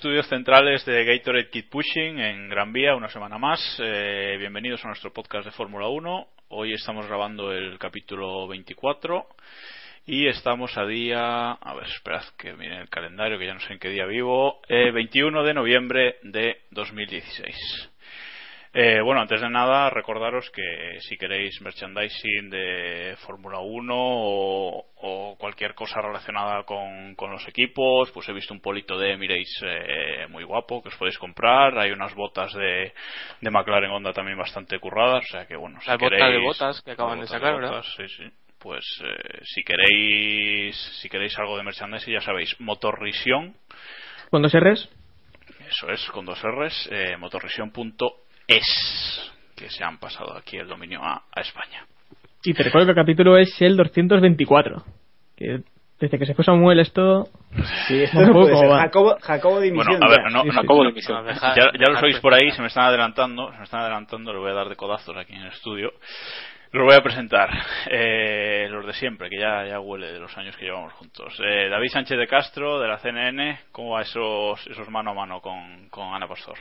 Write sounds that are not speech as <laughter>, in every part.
Estudios centrales de Gatorade Kid Pushing en Gran Vía, una semana más. Eh, bienvenidos a nuestro podcast de Fórmula 1. Hoy estamos grabando el capítulo 24 y estamos a día, a ver, esperad que miren el calendario que ya no sé en qué día vivo, eh, 21 de noviembre de 2016. Eh, bueno, antes de nada, recordaros que si queréis merchandising de Fórmula 1 o, o cualquier cosa relacionada con, con los equipos, pues he visto un polito de Emirates eh, muy guapo que os podéis comprar. Hay unas botas de, de McLaren Honda también bastante curradas, o sea que bueno, si Las botas queréis, de botas que acaban de sacar, ¿verdad? botas, Sí, sí. Pues eh, si queréis si queréis algo de merchandising, ya sabéis, Motorrisión ¿Cuándo se res? eso es, con dos R's, eh, motorrisión.es, que se han pasado aquí el dominio a, a España. Y te recuerdo que el capítulo es el 224. Que desde que se fue Samuel esto... Sí, esto Un no poco puede ser. Jacobo, Jacobo de Bueno, Dimisión a ver, ya. no, Sí, no- sí, no- sí. Dimisión. ya, ya los deja- oís por ahí, se me están adelantando, se me están adelantando, le voy a dar de codazos aquí en el estudio. Los voy a presentar, eh, los de siempre, que ya, ya huele de los años que llevamos juntos. Eh, David Sánchez de Castro, de la CNN, ¿cómo va esos, esos mano a mano con, con Ana Pastor?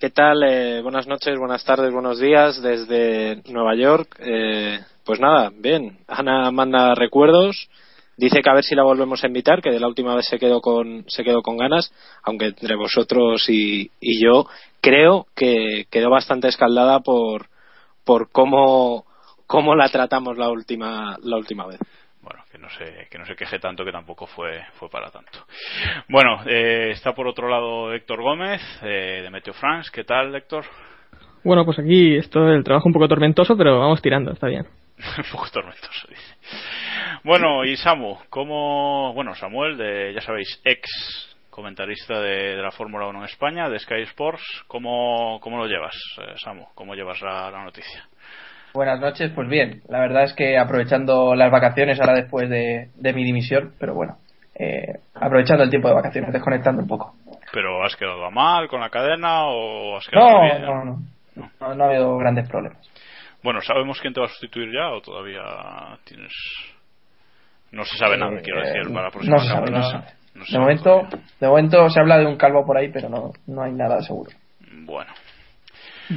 ¿Qué tal? Eh, buenas noches, buenas tardes, buenos días desde Nueva York. Eh, pues nada, bien. Ana manda recuerdos. Dice que a ver si la volvemos a invitar, que de la última vez se quedó con, se quedó con ganas, aunque entre vosotros y, y yo creo que quedó bastante escaldada por, por cómo, cómo la tratamos la última, la última vez. No se, que no se queje tanto, que tampoco fue, fue para tanto. Bueno, eh, está por otro lado Héctor Gómez, eh, de Meteo France. ¿Qué tal, Héctor? Bueno, pues aquí esto el trabajo un poco tormentoso, pero vamos tirando, está bien. <laughs> un poco tormentoso, dice. Bueno, y Samu, ¿cómo, bueno, Samuel, de, ya sabéis, ex comentarista de, de la Fórmula 1 en España, de Sky Sports, ¿cómo, cómo lo llevas, eh, Samu? ¿Cómo llevas la, la noticia? Buenas noches, pues bien. La verdad es que aprovechando las vacaciones ahora después de, de mi dimisión, pero bueno, eh, aprovechando el tiempo de vacaciones, desconectando un poco. ¿Pero has quedado mal con la cadena o has quedado No, bien? no, no, no, no ha habido grandes problemas. Bueno, ¿sabemos quién te va a sustituir ya o todavía tienes.? No se sabe nada, quiero decir, para la próxima no se sabe, campaña. no se sabe. No se De momento, todavía. de momento se habla de un calvo por ahí, pero no, no hay nada seguro. Bueno,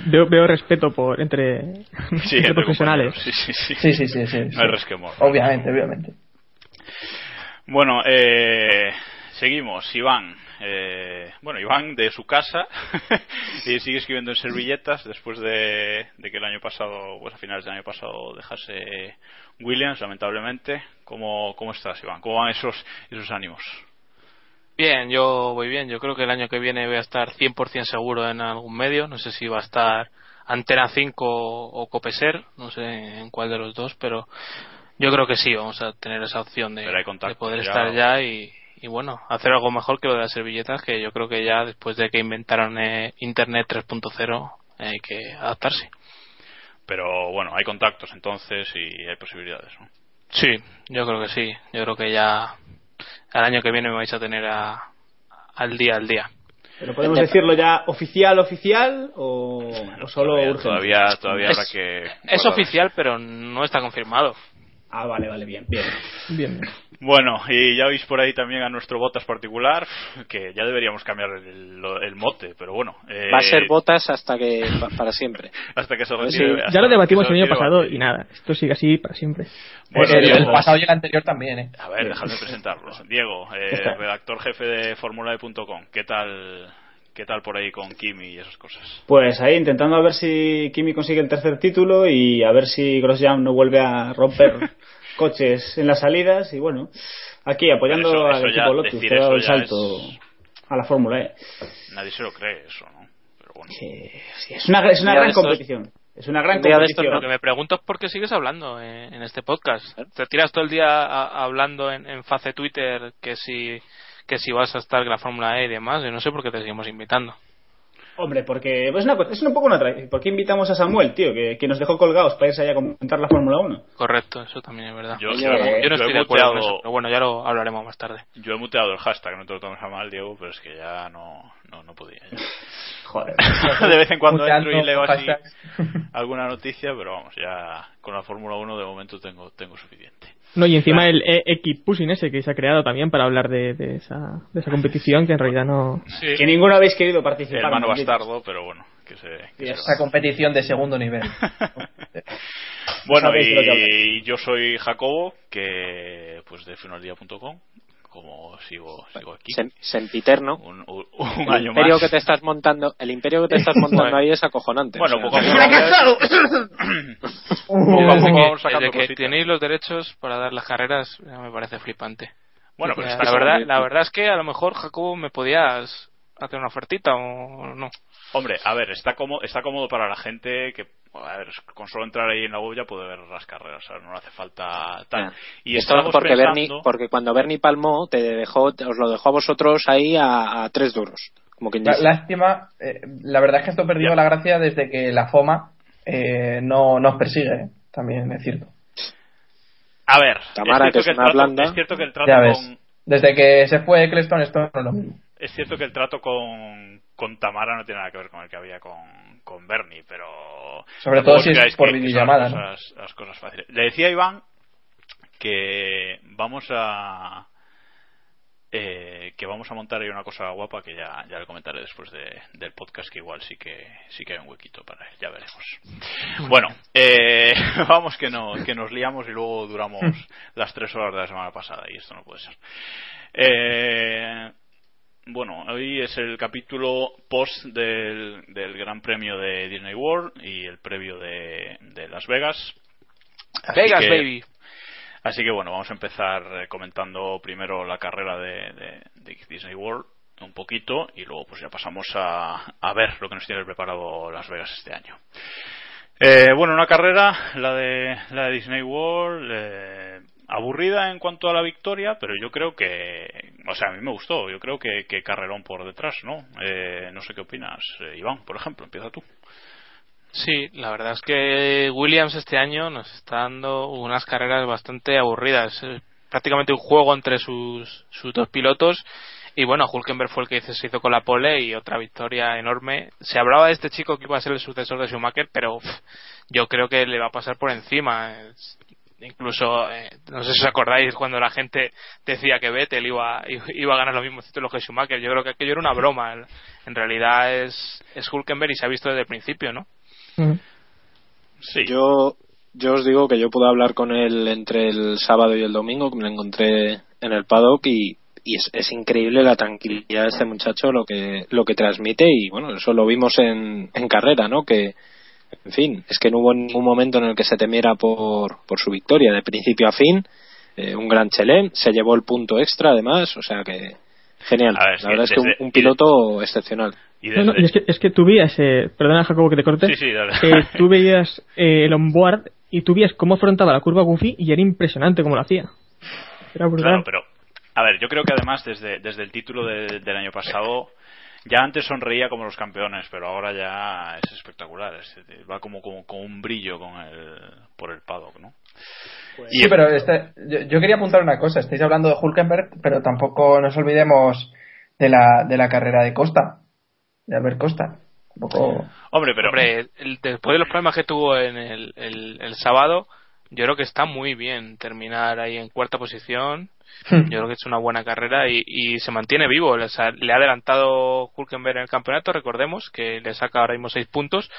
Veo, veo respeto por entre, sí, entre entre profesionales. Sí, sí, sí. Sí, sí, sí, sí. No hay resquemor. Obviamente, obviamente. Bueno, eh, seguimos. Iván. Eh, bueno, Iván de su casa <laughs> y sigue escribiendo en servilletas después de, de que el año pasado, pues a finales del año pasado dejase Williams, lamentablemente. ¿Cómo, cómo estás, Iván? ¿Cómo van esos, esos ánimos? Bien, yo voy bien. Yo creo que el año que viene voy a estar 100% seguro en algún medio. No sé si va a estar Antena 5 o Copeser, no sé en cuál de los dos, pero yo creo que sí, vamos a tener esa opción de, poder ya, estar ya y, y bueno, hacer algo mejor que lo de las servilletas, que yo creo que ya después de que inventaron eh, Internet 3.0 hay que adaptarse. Pero bueno, hay contactos entonces y hay posibilidades, ¿no? Sí, yo creo que sí. Yo creo que ya al año que viene me vais a tener a, al día al día. Pero podemos decirlo ya oficial, oficial o, o solo todavía, urgente. todavía, todavía Es- habrá que. Es oficial, pero no está confirmado. Ah, vale, vale, bien, bien. Bien. Bueno, y ya veis por ahí también a nuestro botas particular, que ya deberíamos cambiar el, lo- el mote, pero bueno. eh, Va a ser botas hasta que pa- para siempre. <laughs> Hasta que se Sí, retire. hasta Ya lo debatimos el año pasado y nada, esto sigue así para siempre. Bueno, el, el pasado y el anterior también, ¿eh? A ver, déjame presentarlo. <laughs> Diego, eh, redactor jefe de formulae.com. ¿Qué tal, ¿Qué tal por ahí con Kimi y esas cosas? Pues ahí intentando a ver si Kimi consigue el tercer título y a ver si Grosjean no vuelve a romper <laughs> coches en las salidas y bueno, aquí apoyando eso- al eso ya- equipo Lotus que ha dado el salto es- a la Fórmula E. Nadie se lo cree eso, ¿no? Pero bueno. Sí, sí, es una, es una gran estos- competición. Es una gran competición. Lo que me pregunto es por qué sigues hablando eh, en este podcast. Te tiras todo el día a- hablando en, en face Twitter que si que si vas a estar en la Fórmula E y demás. Yo no sé por qué te seguimos invitando. Hombre, porque es, una, es un poco una tra- ¿Por qué invitamos a Samuel, tío? Que, que nos dejó colgados para irse allá a comentar la Fórmula 1. Correcto, eso también es verdad. Yo, eh, Yo yo no estoy he de acuerdo con muteado- eso, pero bueno, ya lo hablaremos más tarde. Yo he muteado el hashtag, no te lo tomes a mal, Diego, pero es que ya no, no, no podía. ya. <laughs> Joder. <laughs> de vez en cuando entro y leo así alguna noticia, pero vamos, ya con la Fórmula 1 de momento tengo, tengo suficiente. No, y encima el X Pushing ese que se ha creado también para hablar de, de esa, de esa competición que en realidad no. Que ninguno habéis querido participar. Hermano bastardo, pero bueno, que se... que se Esa competición de segundo nivel. <laughs> Bueno, y yo soy Jacobo, que pues de finaldía.com, como sigo, sigo aquí. Sem- Sempiterno. Un, un- un El año imperio más. que te estás montando, el imperio que te estás <laughs> montando ahí es acojonante. Bueno, o sea, poco a poco. <coughs> Desde poco que, vamos sacando desde que tenéis los derechos para dar las carreras, ya me parece flipante. Bueno, pero la, verdad, la verdad es que a lo mejor, Jacobo, me podías hacer una ofertita o no. Hombre, a ver, está cómodo, está cómodo para la gente que, a ver, con solo entrar ahí en la web ya puede ver las carreras, ¿sabes? no le hace falta tal. Ya. Y Esto estábamos porque, pensando, Bernie, porque cuando Bernie palmó, te dejó, te- os lo dejó a vosotros ahí a, a tres duros. Como quien La- dice. Lástima, eh, la verdad es que esto Ya. la gracia desde que la FOMA eh, no nos persigue, eh, también es cierto. a ver, Tamara, es, que cierto es que una el trato, blanda. es cierto que el trato Ya ves. con, Desde que se fue Eccleston esto no es lo mismo. es cierto que el trato con, con Tamara no tiene nada que ver con el que había con, con Bernie, pero Sobre todo si es por videollamada, las ¿no? cosas, las cosas fáciles. Le decía a Iván que vamos a eh, que vamos a montar ahí una cosa guapa que ya, ya le comentaré después de- del podcast que igual sí que sí que hay un huequito para él ya veremos bueno eh, <laughs> vamos que no que nos liamos y luego duramos <laughs> las tres horas de la semana pasada y esto no puede ser eh, bueno, hoy es el capítulo post del, del Gran Premio de Disney World y el previo de, de Las Vegas. Así Vegas, que- baby. Así que bueno, vamos a empezar eh, comentando primero la carrera de, de- de Disney World un poquito y luego pues ya pasamos a, a ver lo que nos tiene preparado Las Vegas este año. Eh, bueno, una carrera, la de, la de Disney World, eh, aburrida en cuanto a la victoria, pero yo creo que, o sea, a mí me gustó, yo creo que, que carrerón por detrás, ¿no? Eh, no sé qué opinas, eh, Iván, por ejemplo, empieza tú. Sí, la verdad es que Williams este año nos está dando unas carreras bastante aburridas. Prácticamente un juego entre sus, sus dos pilotos. Y bueno, Hulkenberg fue el que se hizo con la pole y otra victoria enorme. Se hablaba de este chico que iba a ser el sucesor de Schumacher, pero yo creo que le va a pasar por encima. Incluso, eh, no sé si os acordáis cuando la gente decía que Vettel iba, iba a ganar los mismos títulos que Schumacher. Yo creo que aquello era una broma. En realidad es, es Hulkenberg y se ha visto desde el principio, ¿no? Sí. Yo, yo os digo que yo pude hablar con él entre el sábado y el domingo, que me lo encontré en el paddock y, y es, es, increíble la tranquilidad de este muchacho, lo que, lo que transmite y bueno, eso lo vimos en, en carrera, ¿no? Que, en fin, es que no hubo ningún momento en el que se temiera por, por su victoria, de principio a fin, eh, un gran chelén, se llevó el punto extra además, o sea que genial, la verdad es que un, piloto excepcional. Y, es, que, es que tú veías, eh, perdona Jacobo que te corte, sí, sí, eh, tú veías eh, el onboard y tú veías cómo afrontaba la curva Goofy y era impresionante cómo lo hacía. Era brutal. Claro, pero, a ver, yo creo que además desde, desde el título del año pasado ya antes sonreía como los campeones, pero ahora ya es espectacular. va como, como con un brillo con el, por el paddock, ¿no? Pues sí, pero este, yo, quería apuntar una cosa. Estáis hablando de Hulkenberg, pero tampoco nos olvidemos de la, de la carrera de Costa, de Albert Costa. Hombre, pero Hombre, después de los problemas que tuvo en el, el, el sábado, yo creo que está muy bien terminar ahí en cuarta posición Hmm. Yo creo que es una buena carrera y, y se mantiene vivo. le ha adelantado Hulkenberg en el campeonato, recordemos que le saca ahora mismo seis puntos,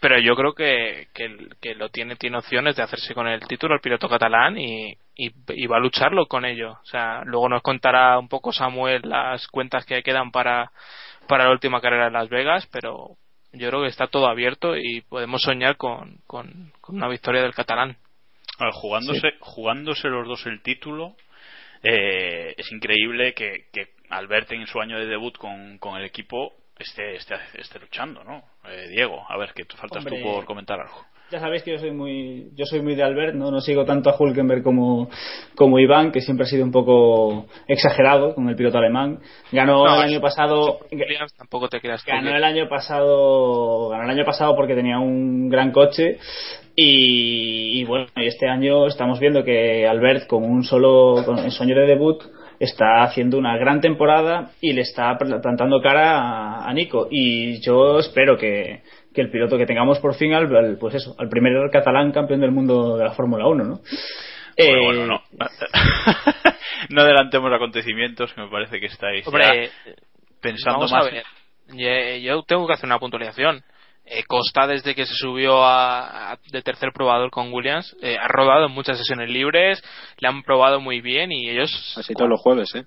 pero yo creo que, que, lo tiene, tiene opciones de hacerse con el título el piloto catalán y, y, va a lucharlo con ello. O sea, luego nos contará un poco Samuel las cuentas que quedan para, para la última carrera de Las Vegas, pero yo creo que está todo abierto y podemos soñar con, con, una victoria del catalán. jugándose, jugándose los dos el título, eh, es increíble que, que Albert en su año de debut con, con el equipo esté, esté, esté luchando, ¿no? Eh, Diego, a ver, que faltas tú por comentar algo. Ya sabéis que yo soy muy yo soy muy de Albert, no no sigo tanto a Hulkenberg como como Iván, que siempre ha sido un poco exagerado con el piloto alemán. Ganó el año pasado tampoco te creas ganó el año pasado ganó el año pasado porque tenía un gran coche. Y, bueno, este año estamos viendo que Albert con un solo con su año de debut está haciendo una gran temporada y le está plantando cara a, Nico. Y yo espero que, el piloto que tengamos por fin al, pues eso al primer catalán campeón del mundo de la Fórmula 1 ¿no? Bueno, no. <laughs> no adelantemos acontecimientos que me parece que estáis pensando más. A ver. Yo tengo que hacer una puntualización. Eh, Costa desde que se subió a, de tercer probador con Williams eh, ha rodado en muchas sesiones libres le han probado muy bien y ellos así todos los jueves eh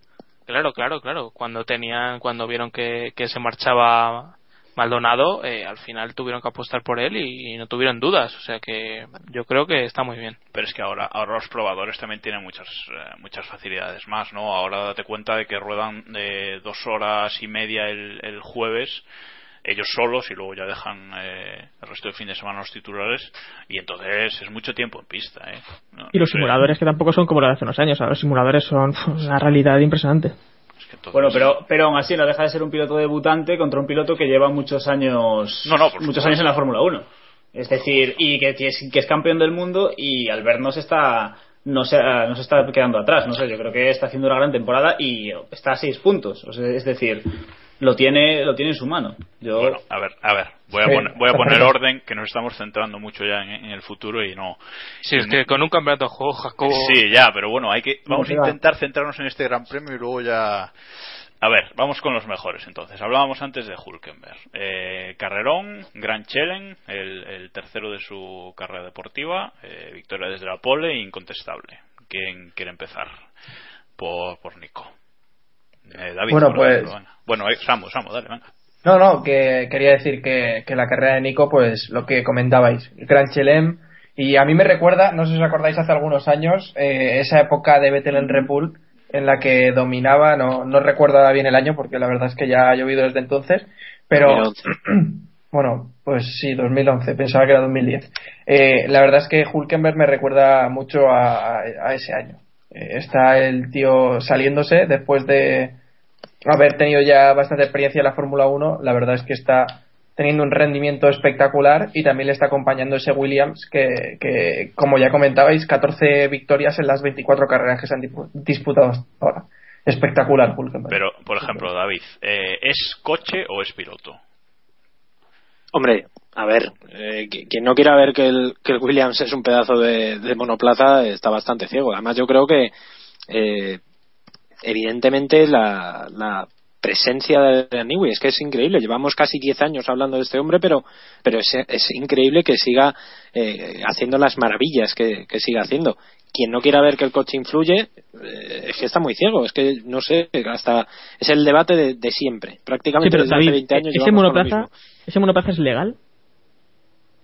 claro claro claro cuando tenían cuando vieron que, que se marchaba Maldonado eh, al final tuvieron que apostar por él y, no tuvieron dudas o sea que yo creo que está muy bien pero es que ahora ahora los probadores también tienen muchas muchas facilidades más no ahora date cuenta de que ruedan de dos horas y media el, el jueves ellos solos y luego ya dejan eh, el resto del fin de semana los titulares y entonces es mucho tiempo en pista. ¿eh? y los simuladores que tampoco son como los de hace unos años, los simuladores son <laughs> una realidad impresionante. Bueno, pero, pero aún así no deja de ser un piloto debutante contra un piloto que lleva muchos años, muchos años en la Fórmula 1. Es decir, y que, que, es, campeón del mundo y al vernos está no se, no se está quedando atrás. No sé, yo creo que está haciendo una gran temporada y está a seis puntos. es decir, lo tiene lo tiene en su mano. Yo... Bueno, a ver, a ver, voy a poner, voy a poner orden que nos estamos centrando mucho ya en, el futuro y no. Sí, es que con un campeonato juego Jacobo. Sí, ya, pero bueno, hay que vamos a intentar centrarnos en este Gran Premio y luego ya. A ver, vamos con los mejores entonces. Hablábamos antes de Hulkenberg. Eh, Carrerón, Gran Chelen, el, tercero de su carrera deportiva, eh, victoria desde la pole, incontestable. ¿Quién quiere empezar? Por, por Nico. Eh, David, bueno, pues. Bueno, eh, Samu, Samu, dale, venga. No, no, que quería decir que, que la carrera de Nico, pues lo que comentabais, Gran Chelem, y a mí me recuerda, no sé si os acordáis hace algunos años, eh, esa época de Vettel en Repul, en la que dominaba, no, no recuerdo bien el año porque la verdad es que ya ha llovido desde entonces, pero <clears throat> bueno, pues sí, 2011, pensaba que era 2010. Eh, la verdad es que Hulkenberg me recuerda mucho a, a ese año. Eh, está el tío saliéndose después de haber tenido ya bastante experiencia en la Fórmula 1. La verdad es que está teniendo un rendimiento espectacular y también le está acompañando ese Williams que, como ya comentabais, 14 victorias en las 24 carreras que se han disputado hasta ahora. Espectacular, Pero, por ejemplo, David, eh, ¿es coche o es piloto? Hombre, a ver, eh, qui- quien no quiera ver que el, que el Williams es un pedazo de, de monoplaza está bastante ciego. Además, yo creo que eh, evidentemente la, la presencia de Newey es que es increíble. Llevamos casi 10 años hablando de este hombre, pero, pero es, es increíble que siga eh, haciendo las maravillas que, que siga haciendo. Quien no quiera ver que el coche influye, eh, es que está muy ciego. Es que no sé, hasta es el debate de, de siempre. Sí, Prácticamente pero desde David, hace 20 años. ¿ese con lo monoplaza. ¿ese monoplaza es legal?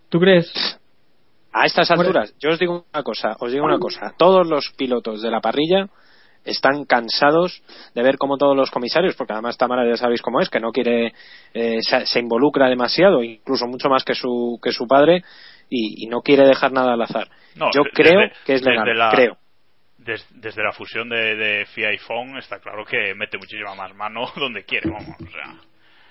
¿Tú crees? A estas alturas, yo os digo una cosa, os digo una cosa. Todos los pilotos de la parrilla están cansados de ver cómo todos los comisarios, porque además Tamara ya sabéis cómo es, que no quiere, eh, se, se involucra demasiado, incluso mucho más que su que su padre, y, y no quiere dejar nada al azar. No, yo creo que es legal, la- creo. des- desde la fusión de, de FIA y FON está claro que mete muchísima más mano <laughs> donde quiere, vamos. O sea,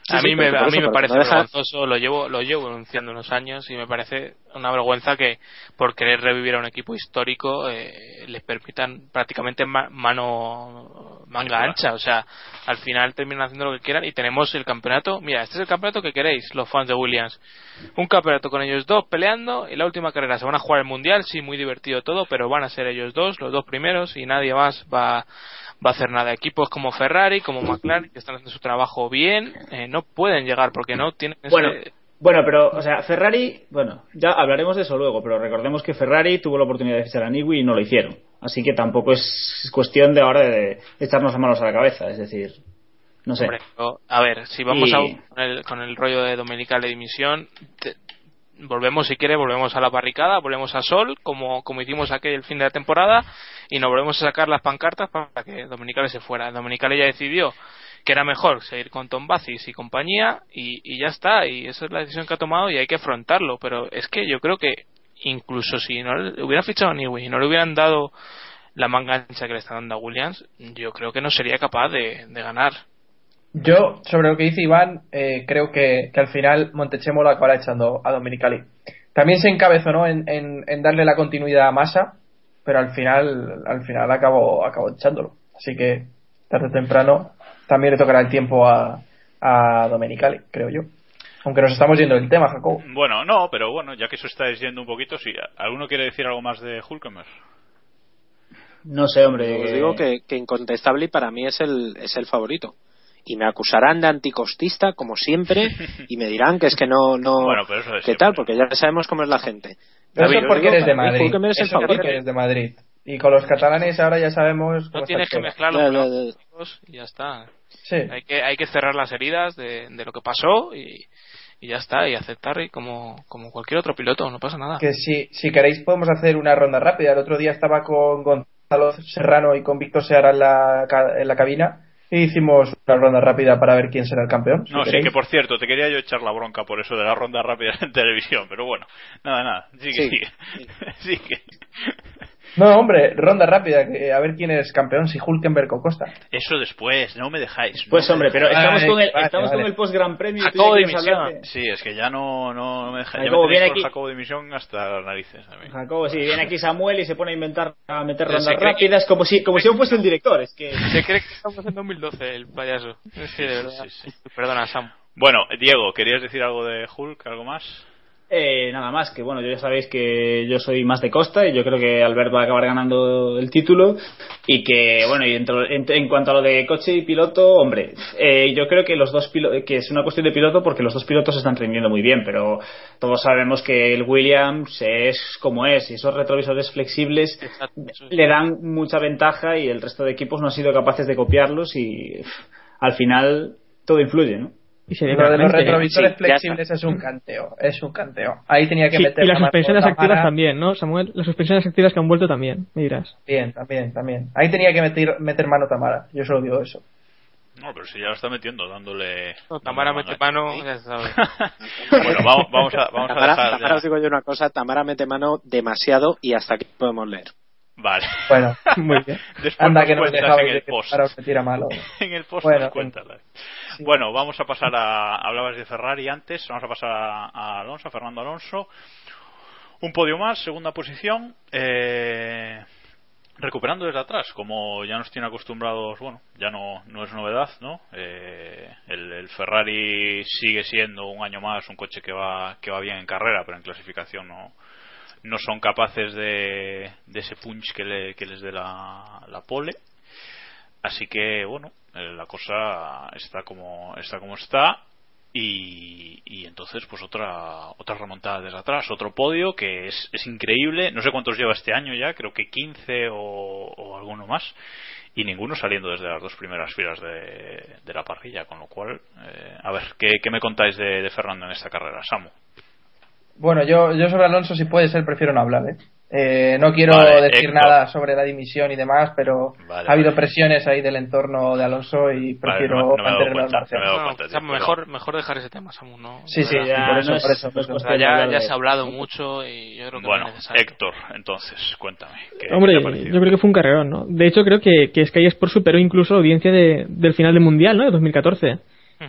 a mí, me, a mí me parece no deja- vergonzoso, lo llevo, lo llevo denunciando unos años y me parece una vergüenza que por querer revivir a un equipo histórico eh, les permitan prácticamente ma- mano manga ancha, o sea, al final terminan haciendo lo que quieran y tenemos el campeonato, mira, este es el campeonato que queréis, los fans de Williams, un campeonato con ellos dos peleando y la última carrera. Se van a jugar el mundial, sí, muy divertido todo, pero van a ser ellos dos, los dos primeros y nadie más va va a hacer nada. Equipos como Ferrari, como McLaren, que están haciendo su trabajo bien, eh, no pueden llegar porque no tienen ese- Bueno, bueno, pero, o sea, Ferrari, bueno, ya hablaremos de eso luego, pero recordemos que Ferrari tuvo la oportunidad de fichar a Newey y no lo hicieron. Así que tampoco es cuestión de ahora de echarnos las manos a la cabeza, es decir, no sé. Hombre, a ver, si vamos Y- a, con, el, con el rollo de Dominical de dimisión, te- volvemos si quiere, volvemos a la barricada, volvemos a Sol, como, como hicimos aquel fin de la temporada, y nos volvemos a sacar las pancartas para que Dominicale se fuera. Dominicale ya decidió que era mejor seguir con Tom Bacis y compañía, y, y ya está, y esa es la decisión que ha tomado y hay que afrontarlo, pero es que yo creo que incluso si no le hubieran fichado a Newey y no le hubieran dado la manga ancha que le está dando a Williams, yo creo que no sería capaz de, de ganar. Yo, sobre lo que dice Iván, eh, creo que, que al final Montechemo lo acabará echando a Dominicali. También se encabezó ¿no? en, en, en darle la continuidad a Massa, pero al final, al final acabó, acabó echándolo. Así que, tarde o temprano, también le tocará el tiempo a, a Dominicali, creo yo. Aunque nos estamos yendo del tema, Jacobo. bueno, no, pero bueno, ya que eso está diciendo un poquito, si alguno quiere decir algo más de Hulkenberg. No sé, hombre. Os digo que, que incontestable y para mí es el, es el favorito. Y me acusarán de anticostista, como siempre, <laughs> y me dirán que es que no, no, Bueno, pero eso de ¿qué tal? Porque ya sabemos cómo es la gente. Pero David, eso porque eres de Madrid. Es el Eso porque eres de Madrid. Y con los catalanes ahora ya sabemos No tienes que ya, los ya. amigos y ya está. Sí. Hay que, hay que cerrar las heridas de, de lo que pasó y, y ya está, y aceptar y como, como cualquier otro piloto, no pasa nada. que si, si queréis podemos hacer una ronda rápida. El otro día estaba con Gonzalo Serrano y con Víctor Seara en la, en la cabina hicimos una ronda rápida para ver quién será el campeón. si No, sí, que por cierto, te quería yo echar la bronca por eso de la ronda rápida en <laughs> televisión, pero bueno, nada, nada, sigue, Sí. sigue. <laughs> sigue. No, hombre, ronda rápida, que a ver quién es campeón, si Hulkenberg o Costa. Eso después, no me dejáis. no Pues me hombre, pero dejáis. estamos Vale, con el, vale, estamos vale. con el post Gran Premio. Jacobo ya de- Sí, es que ya no, no, no me dejáis. Ya Jacobo, me tenéis viene aquí. Jacobo Dimisión hasta las narices. a mí. Jacobo, sí, viene aquí Samuel y se pone a inventar, a meter rondas que- rápidas como si, como si yo fuese el director. Es que Se cree que estamos en 2012, el payaso. Es que de verdad. Sí, sí. Perdona, Sam. Bueno, Diego, ¿querías decir algo de Hulk? ¿Algo más? Eh, nada más, que bueno, ya sabéis que yo soy más de Costa y yo creo que Albert va a acabar ganando el título y que, bueno, y en, en- en cuanto a lo de coche y piloto, hombre, eh, yo creo que los dos pilotos, que es una cuestión de piloto porque los dos pilotos están rindiendo muy bien, pero todos sabemos que el Williams es como es y esos retrovisores flexibles Exacto, le dan mucha ventaja y el resto de equipos no han sido capaces de copiarlos y al final todo influye, ¿no? Y se ve Lo de los retrovisores Sí, flexibles es un canteo, es un canteo. Ahí tenía que Sí, meter y la las suspensiones activas también, ¿no, Samuel? Las suspensiones activas que han vuelto también, me dirás. Bien, también, también. Ahí tenía que meter, meter mano Tamara, yo solo digo eso. No, pero si ya lo está metiendo, dándole. No, Tamara dándole mete mano, ya sabes. <laughs> bueno, vamos, vamos a, vamos a Tamara, dejar. Tamara, ya. os digo yo una cosa, Tamara mete mano demasiado y hasta aquí podemos leer. Vale. Bueno, <laughs> Muy bien. Después anda nos que nos cuentas <laughs> en el post. Malo. en el post Bueno, nos cuentas. Bueno, vamos a pasar a. Hablabas de Ferrari antes, vamos a pasar a, a Alonso, a Fernando Alonso. Un podio más, segunda posición. Eh, recuperando desde atrás, como ya nos tiene acostumbrados, bueno, ya no, no es novedad, ¿no? Eh, el, el, Ferrari sigue siendo un año más un coche que va, que va bien en carrera, pero en clasificación no, no son capaces de, de ese punch que, le, que les dé la, pole. Así que, bueno, eh, la cosa está como está. Como está y, y, entonces pues otra otra remontada desde atrás otro podio que es, es increíble no sé cuántos lleva este año ya creo que 15 o, alguno más y ninguno saliendo desde las dos primeras filas de, de la parrilla con lo cual eh, a ver ¿qué, ¿qué, me contáis de, de, Fernando en esta carrera Samu bueno yo yo sobre Alonso si puede ser prefiero no hablar ¿eh? Eh, no quiero vale, decir Héctor. nada sobre la dimisión y demás, pero vale, ha habido vale. presiones ahí del entorno de Alonso y prefiero no, no mantenerlo margen. No, mejor, mejor dejar ese tema, Samu. ¿no? Sí, sí, ya, por eso, por eso. Por eso. O sea, ya, ya se ha hablado mucho y yo creo que bueno, no es necesario. Héctor, entonces, cuéntame. ¿qué, Hombre, qué yo creo que fue un carrerón, ¿no? De hecho, creo que, que Sky Sport superó incluso la audiencia de, del final del Mundial, ¿no? De 2014.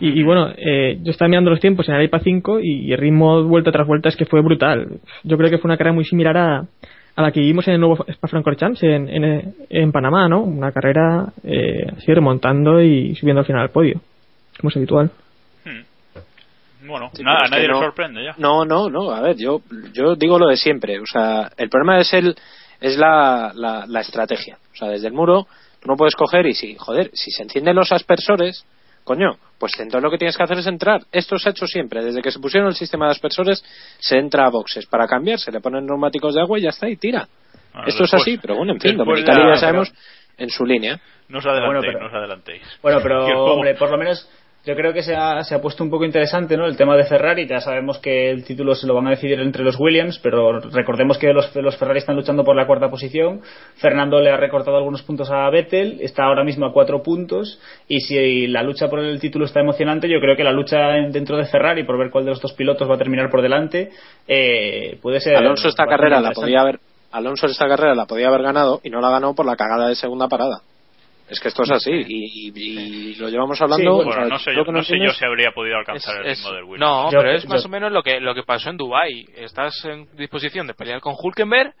Y, y, bueno, eh, yo estaba mirando los tiempos en el IPA 5 y el ritmo vuelta tras vuelta es que fue brutal. Yo creo que fue una carrera muy similar a, a la que vimos en el nuevo Spa-Francorchamps en, en, en, Panamá, ¿no? Una carrera eh, así remontando y subiendo al final al podio, como es habitual. Hmm. Bueno, sí, nada, nadie no, le sorprende ya. No, no, no, a ver, yo, yo digo lo de siempre. O sea, el problema es el es la, la, la estrategia. O sea, desde el muro tú no puedes coger y si, joder, si se encienden los aspersores, coño, pues entonces lo que tienes que hacer es entrar. Esto se ha hecho siempre. Desde que se pusieron el sistema de aspersores, se entra a boxes. Para cambiar, se le ponen neumáticos de agua y ya está, y tira. Bueno, Esto después, es así, pero bueno, en fin, Dominicali ya sabemos pero... en su línea. No os adelantéis, bueno, pero, no os adelantéis. Bueno, pero, <laughs> hombre, por lo menos yo creo que se ha, se ha puesto un poco interesante ¿no? el tema de Ferrari. Ya sabemos que el título se lo van a decidir entre los Williams, pero recordemos que los, los Ferrari están luchando por la cuarta posición. Fernando le ha recortado algunos puntos a Vettel, está ahora mismo a cuatro puntos. Y si la lucha por el título está emocionante, yo creo que la lucha dentro de Ferrari por ver cuál de los dos pilotos va a terminar por delante eh, puede ser. Alonso esta carrera la podía haber. Alonso esta carrera la podía haber ganado y no la ganó por la cagada de segunda parada. Es que esto es así y, y, y lo llevamos hablando. Sí, bueno, o sea, no sé, yo, no sé yo si habría podido alcanzar es, el ritmo del Williams. No, yo, pero es más o menos lo que lo que pasó en Dubai. Estás en disposición de pelear con Hulkenberg,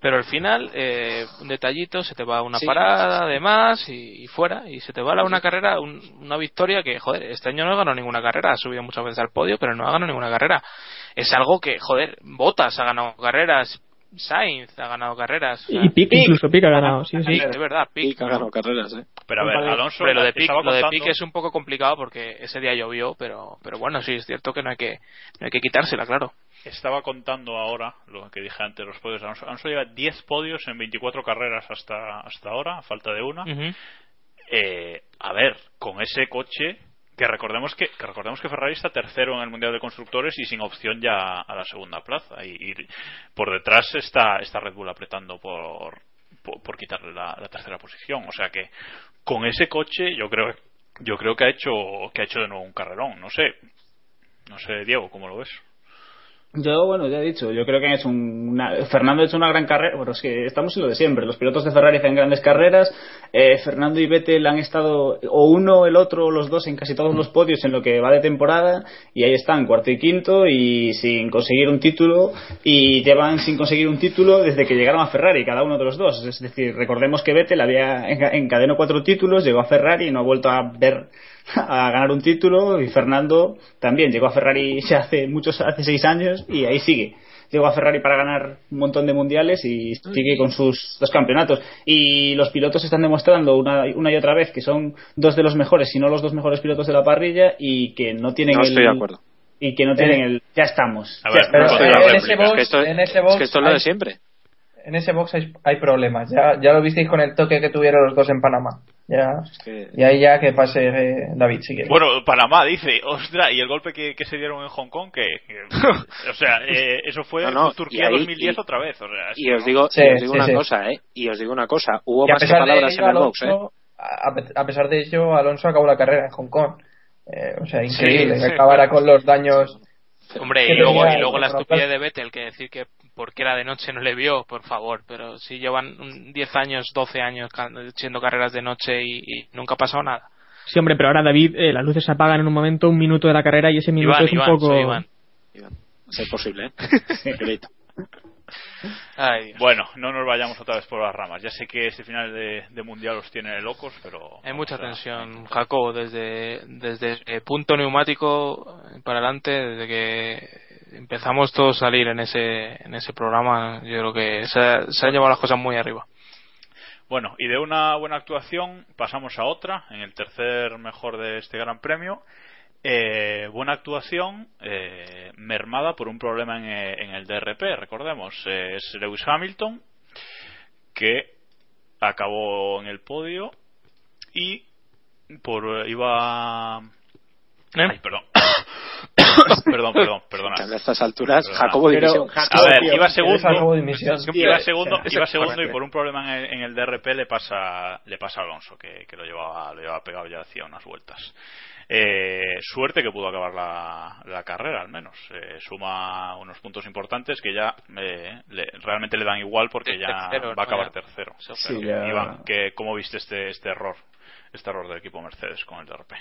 pero al final eh, un detallito se te va una sí, parada además y, y, fuera y se te va a una carrera, un, una victoria que joder este año no ganó ninguna carrera, ha subido muchas veces al podio, pero no ha ganado ninguna carrera. Es algo que joder, Botas ha ganado carreras, Sainz ha ganado carreras. O sea, y Pique, incluso Pique ha ganado, sí, sí. De verdad, Pique, Pique ha ganado carreras, eh. Pero a ver, Alonso. Pero lo de Pique, lo de Pique es un poco complicado porque ese día llovió, pero, pero bueno, sí, es cierto que no hay que, no hay que quitársela, claro. Estaba contando ahora lo que dije antes, los podios. Alonso, Alonso lleva 10 podios en 24 carreras hasta, hasta ahora, a falta de una. Uh -huh. eh, a ver, con ese coche que recordemos que, que, recordemos que Ferrari está tercero en el mundial de constructores y sin opción ya a la segunda plaza. Y, por detrás está está Red Bull apretando por por, por quitarle la, la, tercera posición. O sea que con ese coche yo creo yo creo que ha hecho que ha hecho de nuevo un carrerón. No sé no sé Diego cómo lo ves yo, bueno, ya he dicho, yo creo que hecho una, Fernando ha hecho una gran carrera, bueno, es que estamos en lo de siempre, los pilotos de Ferrari hacen grandes carreras, eh, Fernando y Vettel han estado, o uno, el otro, o los dos en casi todos los podios en lo que va de temporada, y ahí están, cuarto y quinto, y sin conseguir un título, y llevan sin conseguir un título desde que llegaron a Ferrari, cada uno de los dos, es decir, recordemos que Vettel había encadenó cuatro títulos, llegó a Ferrari y no ha vuelto a ver <laughs> a ganar un título y Fernando también llegó a Ferrari ya hace muchos hace seis años y ahí sigue. Llegó a Ferrari para ganar un montón de mundiales y sigue con sus dos campeonatos. Y los pilotos están demostrando una, una y otra vez que son dos de los mejores si no los dos mejores pilotos de la parrilla y que no tienen no el, estoy de acuerdo. y que no tienen el ya estamos. a ver, ya estamos. en, ese box, es que esto, en ese box es que esto es lo de siempre. en ese box hay, hay problemas. Ya, ya lo visteis con el toque que tuvieron los dos en Panamá ya. Es que... y ahí ya que pase eh, David si quieres. bueno Panamá dice ostra y el golpe que, que se dieron en Hong Kong que, que o sea <laughs> eh, eso fue no, no, Turquía ahí, 2010 y, otra vez o sea, y os digo, sí, os digo sí, una sí. cosa eh y os digo una cosa hubo más palabras en el box eh. A pesar de ello Alonso acabó la carrera en Hong Kong. Eh, o sea increíble que acabara con los daños Hombre, y luego, y luego la estupidez de Vettel, que decir que porque era de noche no le vio, por favor, pero si llevan 10 años, 12 años siendo carreras de noche y, y nunca ha pasado nada. Sí, hombre, pero ahora David, eh, las luces se apagan en un momento, un minuto de la carrera y ese minuto Iván, es un Iván, poco. Iván. Iván. Es posible, ¿eh? <laughs> bueno, no nos vayamos otra vez por las ramas. Ya sé que este final de, mundial los tiene locos, pero. Hay mucha tensión, Jacobo, desde, desde el punto neumático para adelante, desde que empezamos todos a salir en ese, en ese programa, yo creo que se, se han llevado las cosas muy arriba. Bueno, y de una buena actuación pasamos a otra, en el tercer mejor de este Gran Premio. Eh, buena actuación eh, mermada por un problema en, eh, en el DRP, recordemos, es Lewis Hamilton que acabó en el podio y por iba Ay, perdón. <coughs> perdón, perdón, perdona. A estas alturas, Jacobo Dimisión. a ver, iba segundo, iba segundo, iba segundo y por un problema en el, en el, DRP le pasa, le pasa a Alonso, que, que lo llevaba, lo llevaba pegado ya hacía unas vueltas. Eh, suerte que pudo acabar la, la carrera al menos. Eh, suma unos puntos importantes que ya eh, le, realmente le dan igual porque ya va a acabar tercero. Sí, ya... Iván que, ¿cómo viste este, este error este error del equipo Mercedes con el DRP?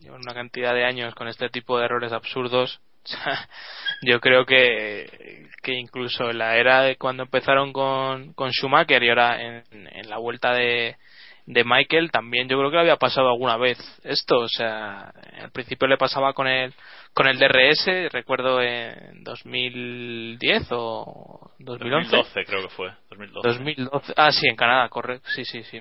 llevan una cantidad de años con este tipo de errores absurdos. <laughs> Yo creo que, que incluso en la era de cuando empezaron con, con Schumacher y ahora en, en la vuelta de, de Michael también yo creo que le había pasado alguna vez esto o sea al principio le pasaba con el con el DRS recuerdo en 2010 o 2011 2012 creo que fue 2012 2012 ah sí en Canadá correcto sí sí sí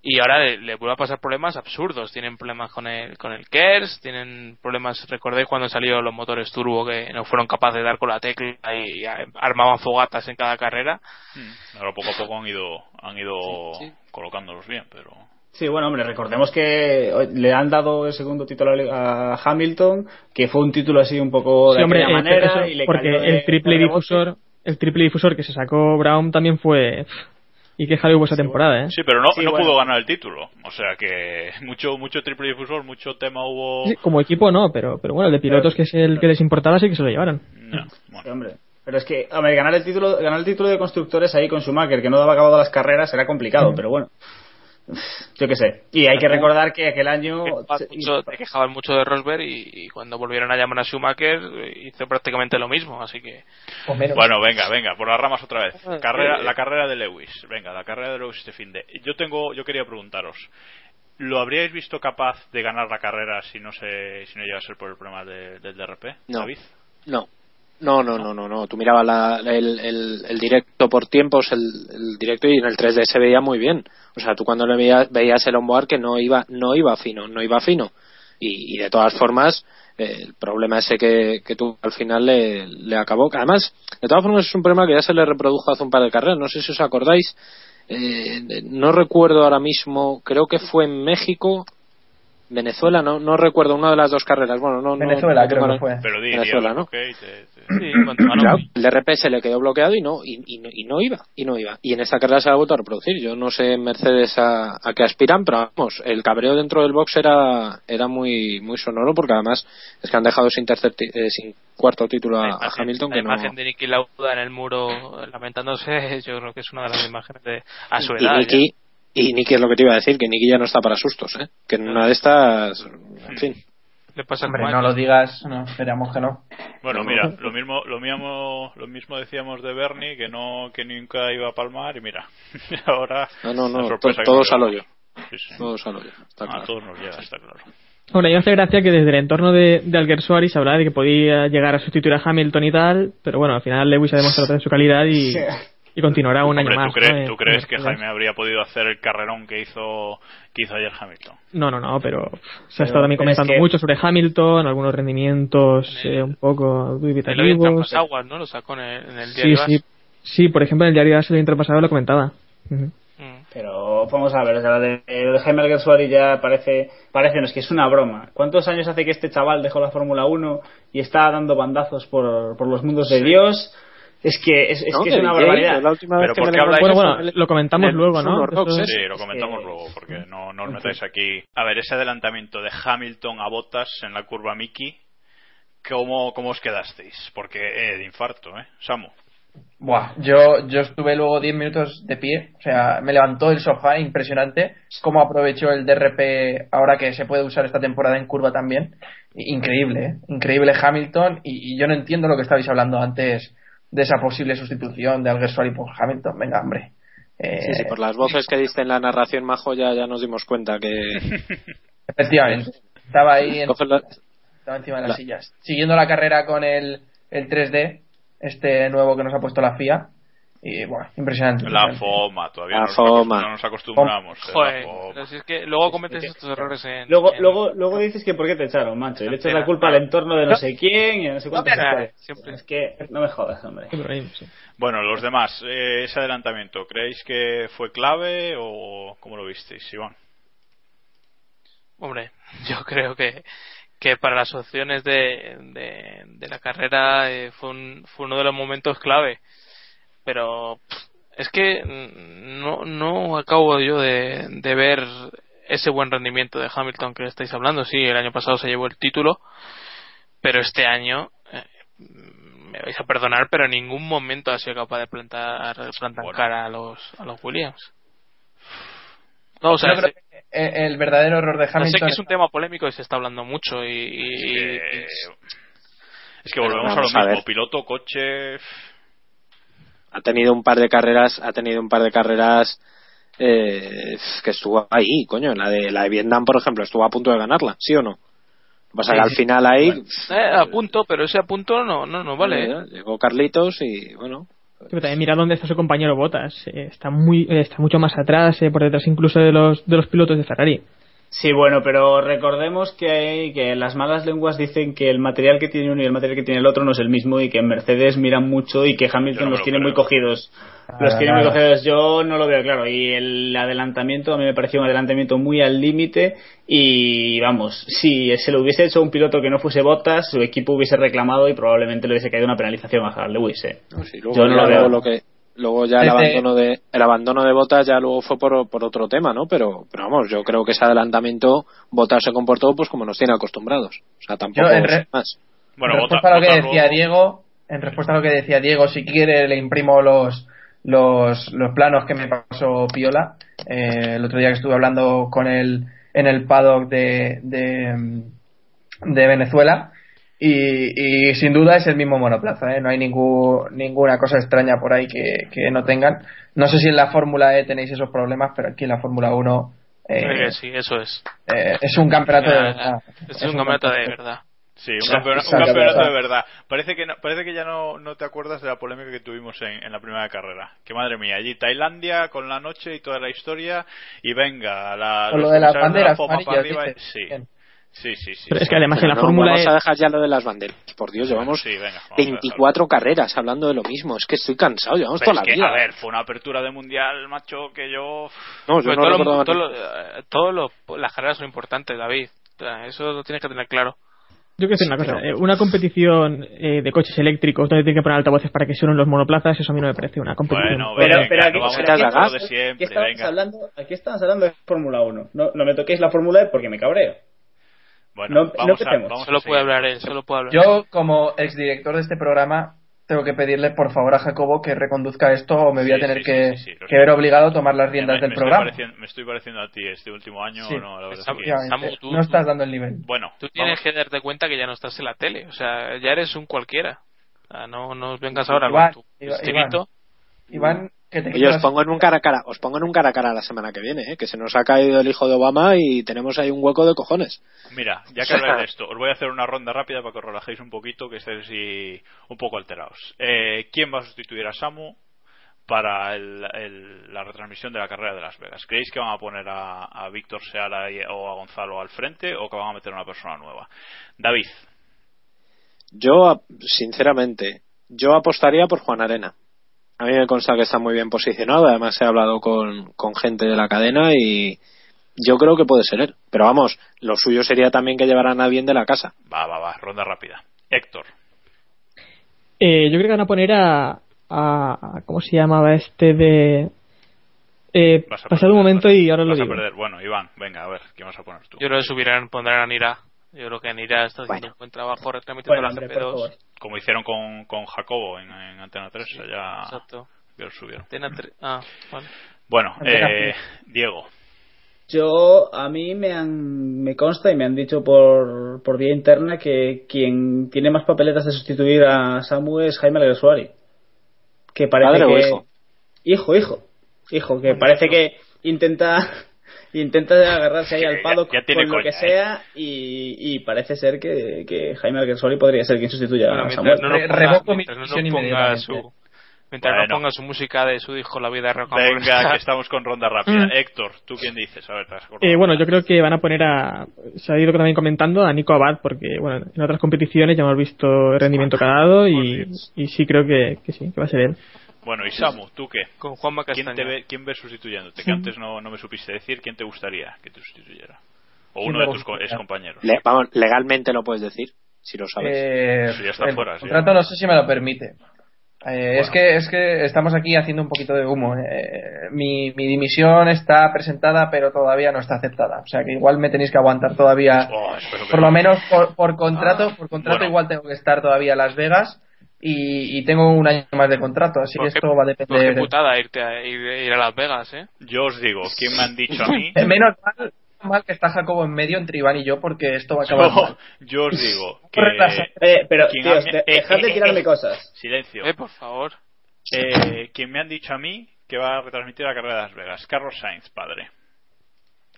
y ahora le, le, vuelve a pasar problemas absurdos tienen problemas con el con el KERS tienen problemas recordéis cuando salieron los motores turbo que no fueron capaces de dar con la tecla y, armaban fogatas en cada carrera hmm. ahora poco a poco han ido han ido colocándolos bien pero Sí, bueno, hombre, recordemos que le han dado el segundo título a Hamilton, que fue un título así un poco de sí, hombre, manera. Eso, y le porque el triple difusor, el triple difusor que se sacó Brown también fue y que hubo esa temporada, ¿eh? Sí, pero no, sí, no bueno. pudo ganar el título. O sea que <laughs> mucho mucho triple difusor, mucho tema hubo. Sí, como equipo no, pero pero bueno, el de pilotos que es el que les importaba sí que se lo llevaron. No, bueno. sí, hombre. Pero es que, hombre, ganar el título, ganar el título de constructores ahí con Schumacher, que no daba acabado las carreras, era complicado, pero bueno. Yo qué sé. Y hay que recordar que aquel año. Mucho, te quejaban mucho de Rosberg y, y, cuando volvieron a llamar a Schumacher hizo prácticamente lo mismo, así que. Bueno, venga, venga, por las ramas otra vez. Carrera, la carrera de Lewis. Venga, la carrera de Lewis este fin de. Yo tengo, yo quería preguntaros. ¿Lo habríais visto capaz de ganar la carrera si no se, si no llega a ser por el problema de, del DRP, no. David? No, no, no, no, no, no. Tú mirabas la, el, el, el, directo por tiempos, el, el, directo y en el 3D se veía muy bien. O sea, tú cuando le veías, veías el onboard que no iba, no iba fino, no iba fino. Y, de todas formas, eh, el problema ese que, que tú al final le, le acabó. Además, de todas formas es un problema que ya se le reprodujo hace un par de carreras. No sé si os acordáis. Eh, no recuerdo ahora mismo, creo que fue en México Venezuela, no, no recuerdo una de las dos carreras. Bueno, no, Venezuela no, creo que fue. Pero di, Venezuela, ¿no? Okay, te, te... Sí, claro, el RP se le quedó bloqueado y no, y, y, y, no iba, y no iba. Y en esta carrera se ha vuelto a reproducir. Yo no sé Mercedes a, a qué aspiran, pero vamos, el cabreo dentro del box era, era muy, muy sonoro porque además es que han dejado sin tercer, eh, sin cuarto título a, imagen, a Hamilton. La que imagen no... de Nicky Lauda en el muro lamentándose, <laughs> yo creo que es una de las imágenes de a su y edad. Nicky, y Nicky es lo que te iba a decir, que Nicky ya no está para sustos, ¿eh? Que en una de estas, en fin. Le pasa Hombre, no lo digas, no, esperamos que no. Bueno, mira, lo mismo, lo mismo, lo mismo decíamos de Bernie, que no, que nunca iba a palmar, y mira, <laughs> ahora. No, no, no, to, todos al hoyo. Sí, sí. Todos al hoyo, está A todos nos llega, está claro. Bueno, yo hace gracia que desde el entorno de, de Alguersuari se hablaba de que podía llegar a sustituir a Hamilton y tal, pero bueno, al final Lewis ha demostrado de su calidad y, Sí. Y continuará un Hombre, año más. ¿tú, crees, ¿no? ¿tú En- crees que. Jaime habría podido hacer el carrerón que hizo, que hizo ayer Hamilton? No, no, no, pero se Pero- ha estado también es comentando que- mucho sobre Hamilton, algunos rendimientos En el- eh, un poco Él lo dubitativos. aguas, ¿no? Lo sacó en el, en el Sí, diario sí, As. sí, por ejemplo, en el diario AS el año pasado lo comentaba. Ujú. Mm. Pero vamos a ver, o sea, lo de, lo de Jaime Alguersuari ya parece, parece, no es que es una broma. ¿Cuántos años hace que este chaval dejó la Fórmula 1 y está dando bandazos por, por los mundos de Dios? Es que es, es, No, que es una barbaridad. La última Pero vez que ¿por me Bueno, bueno, lo comentamos en luego, ¿no? Sí, lo es comentamos que- luego, porque no, no os metáis aquí. A ver, ese adelantamiento de Hamilton a Bottas en la curva Mickey, ¿cómo, cómo os quedasteis? Porque eh, de infarto, ¿eh? Samu. Buah, yo, yo estuve luego 10 minutos de pie, o sea, me levantó del sofá, impresionante cómo aprovechó el DRP ahora que se puede usar esta temporada en curva también. Increíble, ¿eh? increíble Hamilton y, y yo no entiendo lo que estabais hablando antes de esa posible sustitución de Alguersuari por Hamilton. Venga, hombre. Eh, Sí, sí, por las voces que diste en la narración, Majo, ya, ya nos dimos cuenta que... <laughs> Efectivamente. Estaba ahí en- estaba encima de las La- sillas. Siguiendo la carrera con el, el 3D, este nuevo que nos ha puesto la FIA. Y bueno, impresionante. La. FOMA, todavía La no, nos FOMA. acostum- no nos acostumbramos. eh, Joder, la FOMA. pero si es que luego cometes estos errores en. Luego, en- luego, luego dices que por qué te echaron, macho. Y le echas la culpa al entorno de no sé quién y a no sé cuánto. Siempre. Es que no me jodas, hombre. Bueno, los demás, eh, ese adelantamiento, ¿creéis que fue clave o cómo lo visteis, Iván? Hombre, <laughs> yo creo que, que para las opciones de, de, de la carrera eh, fue, un, fue uno de los momentos clave. Pero es que no, no acabo yo de, de ver ese buen rendimiento de Hamilton que estáis hablando. Sí, el año pasado se llevó el título, pero este año, eh, me vais a perdonar, pero en ningún momento ha sido capaz de plantar, plantar Bueno. cara a los, a los Williams. No, o sea, Yo creo que el verdadero error de no sé Hamilton que es un tema polémico y se está hablando mucho y, y- y- es que volvemos a lo a mismo, piloto, coche... ha tenido un par de carreras, ha tenido un par de carreras eh, que estuvo ahí, coño. La de la de Vietnam, por ejemplo, estuvo a punto de ganarla, ¿sí o no? Pasa es que Sí, al final ahí eh, a punto, pero ese a punto no, no, no vale. ¿eh? eh, llegó Carlitos y bueno, Pero también mira dónde está su compañero Botas. está muy, eh, está mucho más atrás, eh, por detrás incluso de los, de los pilotos de Ferrari. Sí, bueno, pero recordemos que, hay, que las malas lenguas dicen que el material que tiene uno y el material que tiene el otro no es el mismo y que en Mercedes miran mucho y que Hamilton no me los lo tiene muy cogidos. Los tiene muy cogidos. Yo no lo veo claro. Y el adelantamiento a mí me pareció un adelantamiento muy al límite. Y vamos, si se lo hubiese hecho a un piloto que no fuese Bottas, su equipo hubiese reclamado y probablemente le hubiese caído una penalización a Lewis. ¿eh? no, sí, luego, Yo no lo veo. lo que luego ya el Desde- abandono de el abandono de Botas ya luego fue por, por otro tema, ¿no? Pero pero vamos, yo creo que ese adelantamiento Botas se comportó pues como nos tiene acostumbrados. O sea, tampoco Yo, en re- más. Bueno, en Bota- respuesta a lo que decía luego- Diego, en respuesta a lo que decía Diego, si quiere le imprimo los los, los planos que me pasó Piola eh, el otro día que estuve hablando con él en el paddock de, de, de Venezuela y, y sin duda es el mismo monoplaza, ¿eh? no hay ningún, ninguna cosa extraña por ahí que, que no tengan. No sé si en la Fórmula E tenéis esos problemas, pero aquí en la Fórmula 1 eh, sí, eso es. eh, es un campeonato de Eh, verdad. es un campeonato de verdad. Sí, un, Sí, campeona- un campeonato de verdad. Parece que, no- parece que ya no, no te acuerdas de la polémica que tuvimos en, en la primera carrera. Que madre mía, allí Tailandia con la noche y toda la historia y venga, la, Con los lo de las banderas FOMA Sí, sí, sí, sí. Pero es que además en la No, Fórmula vamos E a dejar ya lo de las banderas. Por Dios, llevamos Sí, venga, vamos a dejarlo. 24 carreras hablando de lo mismo. Es que estoy cansado, llevamos Pero toda es la que, vida. a ver, fue una apertura de mundial, macho, que yo. no, yo Pues no todo lo- todo eh, todo lo- las carreras son importantes, David. Eso lo tienes que tener claro. Yo quiero decir una cosa, pero- eh, una competición eh, de coches eléctricos donde tienen que poner altavoces para que suenen los monoplazas, eso a mí no me parece una competición. Bueno, Pero, venga, pero aquí, no pero aquí estamos- de aquí siempre, estamos hablando, aquí estamos hablando de Fórmula 1. No, no me toquéis la Fórmula E porque me cabreo. Bueno, no- no vamos, a, empecemos. vamos a Solo puede hablar él, solo puede hablar. Yo, como exdirector de este programa, tengo que pedirle por favor a Jacobo que reconduzca esto o me voy a Sí, tener sí, que, sí, sí, sí, lo que ver obligado a tomar las riendas me, del programa. me estoy pareciendo a ti este último año, Sí. no, la verdad es que- Samu, tú- no estás dando el nivel. Bueno, Tú tienes vamos- que darte cuenta que ya no estás en la tele. O sea, ya eres un cualquiera. O sea, no, no os vengas ahora Iván, con tu Iván. Iván, Oye, os pongo en un cara a cara, os pongo en un cara a cara la semana que viene, ¿eh? que se nos ha caído el hijo de Obama y tenemos ahí un hueco de cojones. Mira, ya que habláis de esto, os voy a hacer una ronda rápida para que os relajéis un poquito, que estéis así un poco alterados. Eh, ¿Quién va a sustituir a Samu para el- el- la retransmisión de la carrera de Las Vegas? ¿Creéis que van a poner a, a Víctor Seala y- o a Gonzalo al frente o que van a meter a una persona nueva? David, Yo, sinceramente, yo apostaría por Juan Arena. A mí me consta que está muy bien posicionado, además he hablado con, con gente de la cadena y yo creo que puede ser él. Pero vamos, lo suyo sería también que llevaran a alguien de la casa. va, va, va, ronda rápida. Héctor, Eh, yo creo que van a poner a, a- a- ¿cómo se llamaba este de eh, a pasado un momento vas- y ahora lo vas a digo. perder. Bueno, Iván, venga, a ver, ¿quién vas a poner tú? Yo creo que subirán, pondrán a Nira. Yo creo que Nira está haciendo Bueno. un buen trabajo retransmitiendo Bueno, la hombre, por favor. GP2. Como hicieron con, con Jacobo en, en Antena 3, ya, Exacto. ya lo subieron. Tre- ah. Bueno, Antena eh, Diego, Yo, a mí me han, me consta y me han dicho por, por vía interna que quien tiene más papeletas de sustituir a Samu es Jaime Alguersuari. que parece ¿Padre que... o hijo? Hijo, hijo. Hijo, que parece que intenta intenta agarrarse ahí <laughs> al palo ya tiene con lo que ¿eh? sea y, y parece ser que, que Jaime Alguersuari podría ser quien sustituya Bueno, a mientras Samuel. no nos Re- ponga, revoco mi mientras no ponga inmediatamente. su mientras Bueno. no ponga su música de su disco La vida and Venga, que <laughs> estamos con ronda rápida. Mm. Héctor, ¿tú quién dices? A ver, te has acordado. Eh, bueno, yo creo que van a poner a. Se ha ido también comentando a Nico Abad, porque bueno, en otras competiciones ya hemos visto el rendimiento que ha dado y, y sí creo que, que sí, que va a ser él. Bueno, y Samu, ¿tú qué? con Juanma ¿Quién, Castaño. te ve, ¿Quién ves sustituyéndote? Que antes no, no me supiste decir. ¿Quién te gustaría que te sustituyera? O ¿Quién uno de tus co- gustaría? excompañeros. Le- vamos, legalmente lo puedes decir, si lo sabes. Eh, Sí, ya está el fuera, sí. contrato no sé si me lo permite. Eh, es que es que estamos aquí haciendo un poquito de humo. eh. mi, mi dimisión está presentada, pero todavía no está aceptada. O sea que igual me tenéis que aguantar todavía. Oh, por no. lo menos por, por contrato, por contrato bueno. igual tengo que estar todavía en Las Vegas y, y tengo un año más de contrato, así ¿Por que qué- esto va a Pues depender. qué putada irte a, ir, ir a Las Vegas, ¿eh? Yo os digo, ¿quién me han dicho a mí? <laughs> Menos mal, mal que está Jacobo en medio entre Iván y yo, porque esto va a acabar. mal. <laughs> Yo, os digo <laughs> que... Eh, pero, ¿Quién tíos, ha- de- eh, dejad de eh, tirarme eh, cosas. Silencio. Eh, por favor. Eh, quien me han dicho a mí que va a retransmitir la carrera de Las Vegas. Carlos Sainz, padre.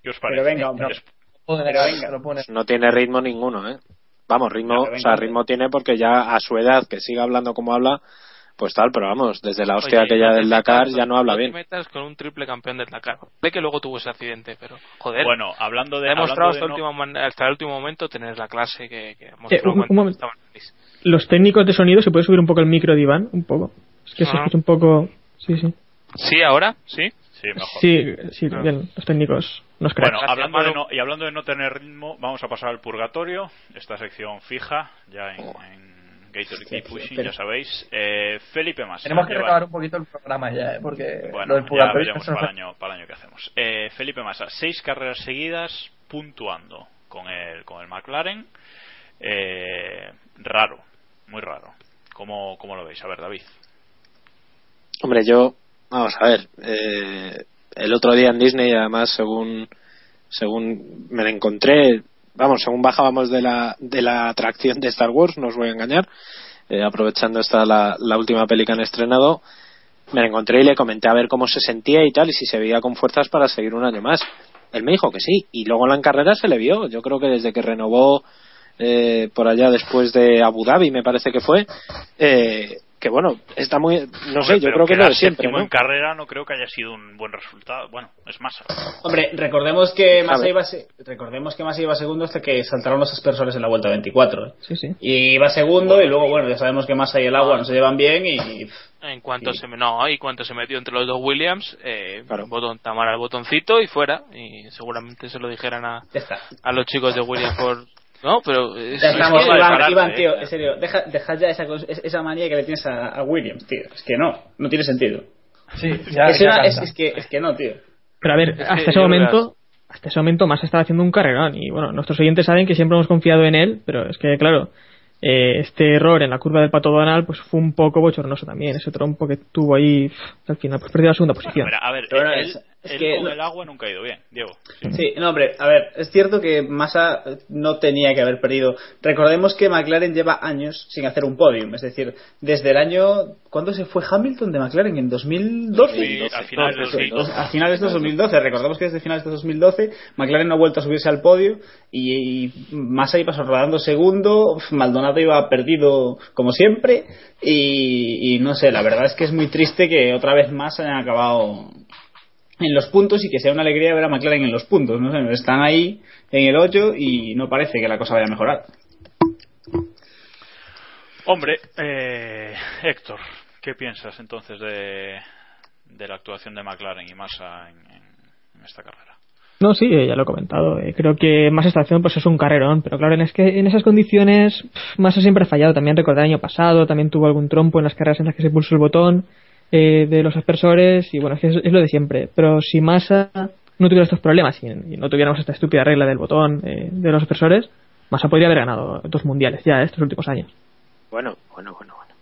¿Qué os parece? Pero venga, hombre. Pero venga. No tiene ritmo ninguno, ¿eh? Vamos, ritmo, Ya, o sea, ritmo tiene porque ya a su edad, que siga hablando como habla, pues tal, pero vamos, desde la hostia Oye, aquella no te del Dakar ya no habla bien. metas con un triple campeón del Dakar. Ve que luego tuvo ese accidente, pero joder. Bueno, hablando de... ha demostrado hasta, de el no- último, man- hasta el último momento tener la clase que, que mostró un- momento. Los técnicos de sonido, ¿se puede subir un poco el micro de Iván? Un poco. Es que se escucha un poco. Sí, sí. ¿Sí, ahora? ¿Sí? Sí, mejor. Sí, sí, Ah. bien, los técnicos nos. Bueno, Gracias, hablando de no, y hablando de no tener ritmo, vamos a pasar al purgatorio, esta sección fija, ya en, en Gatorade Keep Pushing, pero- ya sabéis. Eh, Felipe Massa. Tenemos que recabar un poquito el programa ya, ¿eh? porque Bueno, lo del ya purgatorio veremos eso no- para el año, para el año que hacemos. Eh, Felipe Massa, seis carreras seguidas puntuando con el, con el McLaren. Eh, raro, muy raro. ¿Cómo, ¿Cómo lo veis? A ver, David. Hombre, yo, vamos a ver, eh, el otro día en Disney, además, según, según me la encontré, vamos, según bajábamos de la, de la atracción de Star Wars, no os voy a engañar, eh, aprovechando esta la, última peli que han estrenado, me la encontré y le comenté a ver cómo se sentía y tal, y si se veía con fuerzas para seguir un año más. Él me dijo que sí, y luego en la carrera se le vio. Yo creo que desde que renovó eh, por allá después de Abu Dhabi, me parece que fue, eh, que bueno, está muy, no Hombre, sé, yo creo que es lo quedar de siempre. ¿no? en carrera no creo que haya sido un buen resultado. Bueno, es Massa. Hombre, recordemos que Massa iba, recordemos que Massa iba segundo hasta que saltaron los aspersores en la vuelta 24. ¿eh? Sí, sí. Y iba segundo y luego, bueno, ya sabemos que Massa y el agua no se llevan bien y... En cuanto Sí. se me, no, y cuanto se metió entre los dos Williams, eh, Claro. botón, Tamara el botoncito y fuera. Y seguramente se lo dijeran a, a los chicos de Williams por. No, pero. Es, estamos, que- Iván, pararte, Iván, eh. tío, en serio, deja, deja ya esa, esa manía que le tienes a, a Williams, tío. Es que no, no tiene sentido. Sí, ya, es, ya una- es- cansa. es que, es que no, tío. Pero a ver, hasta ese momento, hasta ese momento más estaba haciendo un carrerón y bueno, nuestros oyentes saben que siempre hemos confiado en él, pero es que claro, eh, este error en la curva del Pato Donald pues fue un poco bochornoso también, ese trompo que tuvo ahí al final pues perdió la segunda posición. Bueno, a ver, Pero no, él, es- él que con no- el agua nunca ha ido bien, Diego. Sí, no, hombre, a ver, es cierto que Massa no tenía que haber perdido. Recordemos que McLaren lleva años sin hacer un podium, es decir, desde el año. ¿Cuándo se fue Hamilton de McLaren? ¿En 2012? Sí, a finales Pues, 2012. A finales de 2012, recordemos que desde finales de 2012 McLaren no ha vuelto a subirse al podio y, y Massa iba rodando segundo, Maldonado iba perdido como siempre y, y no sé, la verdad es que es muy triste que otra vez más hayan acabado en los puntos y que sea una alegría ver a McLaren en los puntos. ¿no? sé, Están ahí en el 8 y no parece que la cosa vaya a mejorar. Hombre, eh, Héctor, ¿qué piensas entonces de, de la actuación de McLaren y Massa en, en- en esta carrera? No, sí, eh, ya lo he comentado. eh, Creo que más estación pues es un carrerón, pero claro, en, es que en esas condiciones Massa siempre ha fallado. También recordé el año pasado, también tuvo algún trompo en las carreras en las que se pulsó el botón eh, de los aspersores y bueno, es, que es, es lo de siempre. Pero si Massa no tuviera estos problemas y, y no tuviéramos esta estúpida regla del botón eh, de los aspersores, Massa podría haber ganado dos mundiales ya eh, estos últimos años. Bueno, bueno, bueno, bueno.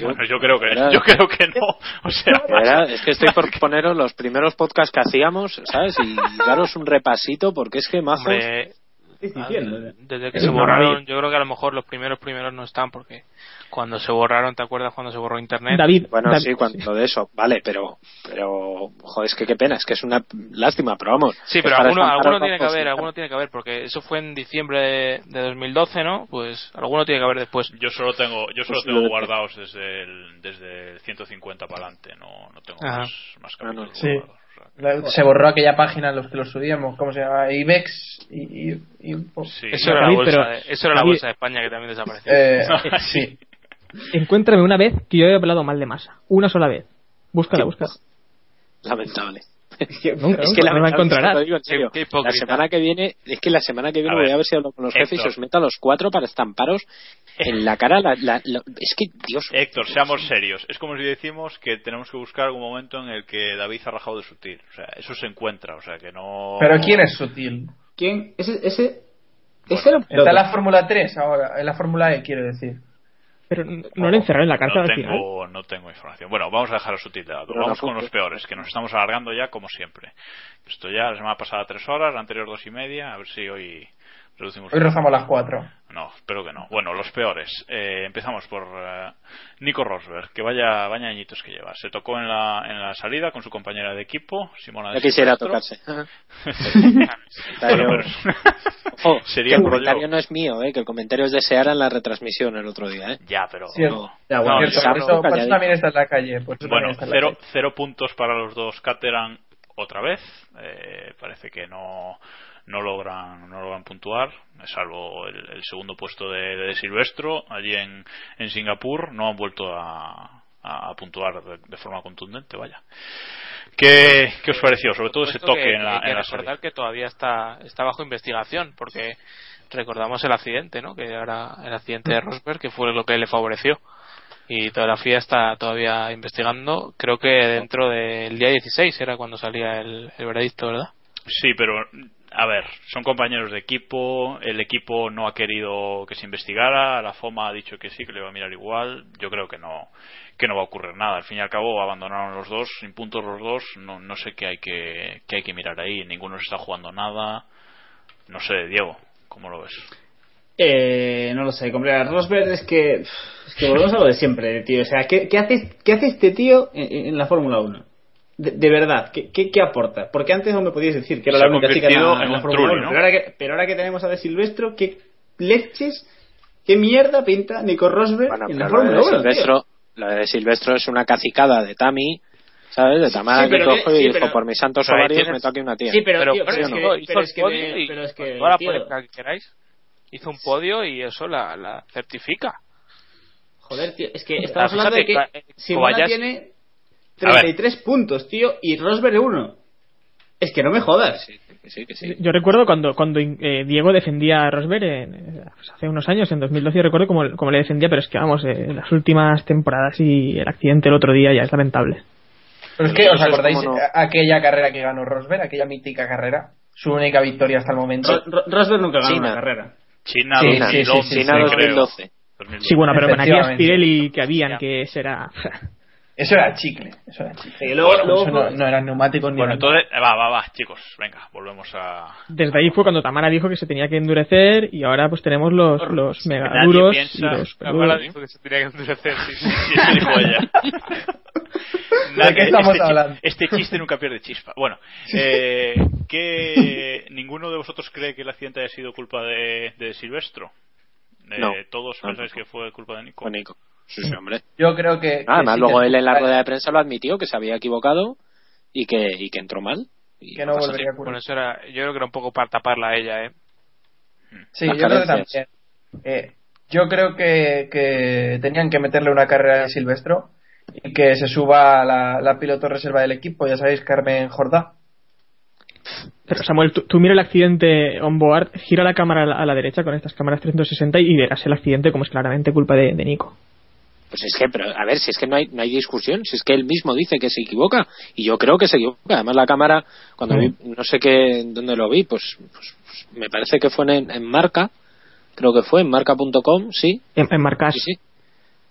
Bueno, yo creo que yo creo que no. O sea, <laughs> es que estoy por <laughs> poneros los primeros podcasts que hacíamos, ¿sabes? Y daros un repasito, porque es que majos. Hombre, ¿Qué estás diciendo? desde que se borraron, yo creo que a lo mejor los primeros primeros no están porque Cuando se borraron, ¿te acuerdas cuando se borró internet? David, Bueno, David- sí, cuando de eso, vale, pero, pero, joder, es que qué pena, es que es una lástima, pero vamos. Sí, pero alguno, alguno tiene que haber, alguno tiene que haber, porque eso fue en diciembre de, de 2012, ¿no? Pues alguno tiene que haber después. Yo solo tengo, yo solo Pues tengo guardados desde el, desde el 150 para adelante, no, no tengo Ajá. más, más capítulos Sí. guardados. o sea que- La- Se borró aquella página en los que lo subíamos, ¿cómo se llama? IBEX y, y- poco- Sí. Eso era, la bolsa, pero- de, eso era la bolsa de España que también desapareció. Eh, <laughs> sí. Encuéntrame una vez que yo he hablado mal de masa. Una sola vez. Búscala, búscala. Lamentable. <laughs> Nunca, Es que nunca, no la encontrarás. te digo en serio. Qué La semana que viene, es que la semana que viene A voy ver, a ver si hablo con los jefes y os meto a los cuatro para estamparos en la cara. La, la- la- es que, Dios. Héctor, seamos serios. Es como si decimos que tenemos que buscar algún momento en el que David ha rajado de sutil. O sea, eso se encuentra, o sea, que no... Pero ¿quién es sutil? ¿Quién? Ese, ese, ese era un Está en la Fórmula 3 ahora, en la Fórmula E, quiero decir. Pero no no le encerraron en la cárcel no al final. tengo, no tengo información. Bueno, vamos a dejar a sutil de lado. Pero Vamos con los peores, que nos estamos alargando ya como siempre. Esto ya la semana pasada tres horas, la anterior dos y media. A ver si hoy reducimos. Hoy rozamos las 4. No, espero que no. Bueno, los peores. Eh, empezamos por eh, Nico Rosberg, que vaya, vaya añitos que lleva. Se tocó en la, en la salida con su compañera de equipo, Simona de Ya quisiera tocarse. <laughs> Bueno, pero- <laughs> Ojo, <laughs> Sería que el comentario no es mío, eh, que el comentario es de Seara en la retransmisión el otro día. Eh. Ya, pero. Cierto. Ya, bueno, Cierto, Sam- por, eso, por eso calladito. también está en la calle. Por eso Bueno, está la cero, calle. cero puntos para los dos Caterham otra vez. Eh, parece que no, no logran no logran puntuar, salvo el, el segundo puesto de, de Silvestro allí en, en Singapur. No han vuelto a, a puntuar de, de forma contundente, vaya. ¿Qué, qué os pareció? Sobre todo ese toque que- en la, hay que en la recordar salida. que todavía está, está bajo investigación, porque recordamos el accidente, ¿no? Que era el accidente de Rosberg, que fue lo que le favoreció. Y toda la FIA está todavía investigando. Creo que dentro del día 16 era cuando salía el, el veredicto, ¿verdad? Sí, pero a ver, son compañeros de equipo, el equipo no ha querido que se investigara, la FOMA ha dicho que sí, que le va a mirar igual, yo creo que no que no va a ocurrir nada, al fin y al cabo abandonaron los dos, sin puntos los dos, no, sé qué hay que qué hay que mirar ahí, ninguno está jugando nada, no sé, Diego, ¿cómo lo ves? Eh, no lo sé, comprar Rosberg es que es que volvemos a lo de siempre, tío. O sea, ¿qué, qué hace, qué hace este tío en, en la Fórmula 1? De, de verdad, ¿qué, qué, qué aporta? Porque antes no me podíais decir que era Se la única chica en la, en la Fórmula trulli, 1. ¿no? Pero, ahora que, pero ahora que tenemos a De Silvestro, ¿qué leches, qué mierda pinta Nico Rosberg Bueno, en la Fórmula de 1? tío? Silvestro, lo de Silvestro es una cacicada de Tami, ¿sabes? De Tamara Sí, que pero cojo que- y sí, dijo, pero- por mis santos ovarios me toque una tía. Sí, pero, pero, tío, pero es que pero es que, podio me- y- pero es que, Ahora tío, puede que queráis. Hizo un podio y eso la, la certifica. joder, tío, es que estamos hablando de que Simona tiene. 33 puntos, tío, y Rosberg 1. Es que no me jodas. Sí, que sí, que sí. Yo recuerdo cuando, cuando eh, Diego defendía a Rosberg en- eh, pues hace unos años, en 2012, yo recuerdo cómo, cómo le defendía, pero es que vamos, eh, en las últimas temporadas y el accidente el otro día ya es lamentable. Pero es que, ¿os acordáis como no- aquella carrera que ganó Rosberg? Aquella mítica carrera. Su única victoria hasta el momento. Ro- Ro- Rosberg nunca ganó China. una carrera. China Sí, 2011, sí, sí, sí, China creo. 2012. 2012. Sí, bueno, pero con aquellas. Pirelli que habían, que será... <laughs> Eso era chicle. Eso era chicle. Y luego, Bueno, luego Eso no, no eran neumáticos ni Bueno, entonces, va, va, va, chicos, venga, volvemos a... Desde ahí fue cuando Tamara dijo que se tenía que endurecer y ahora pues tenemos los, los mega duros y los ¿no? dijo que se tenía que endurecer. sí. Sí, eso dijo ella. <laughs> ¿De qué estamos este, hablando? este chiste nunca pierde chispa. Bueno, eh, <laughs> que ninguno de vosotros cree que el accidente haya sido culpa de, de Silvestro. Eh, No. Todos No, pensáis no. que fue culpa de Nico. Sí, sí, hombre. Yo creo que. Ah, además, sí, luego que- él en la rueda de prensa lo admitió, que se había equivocado y que, y que entró mal. Y Que no volvería a Bueno, ocurrir. eso era, yo creo que era un poco para taparla a ella, ¿eh? Sí, Las yo creo que también. Eh, yo creo que, que tenían que meterle una carrera de Silvestro y que se suba la, la piloto reserva del equipo, ya sabéis, Carmen Jordá. Pero Samuel, tú, tú mira el accidente on board, gira la cámara a la, a la derecha con estas cámaras 360 y verás el accidente como es claramente culpa de, de Nico. Pues es que, pero a ver, si es que no hay, no hay discusión, si es que él mismo dice que se equivoca, y yo creo que se equivoca. Además, la cámara, cuando Mm. vi, no sé qué, dónde lo vi, pues, pues, pues me parece que fue en, en Marca, creo que fue en marca.com, sí, En, en Marcas. sí, sí.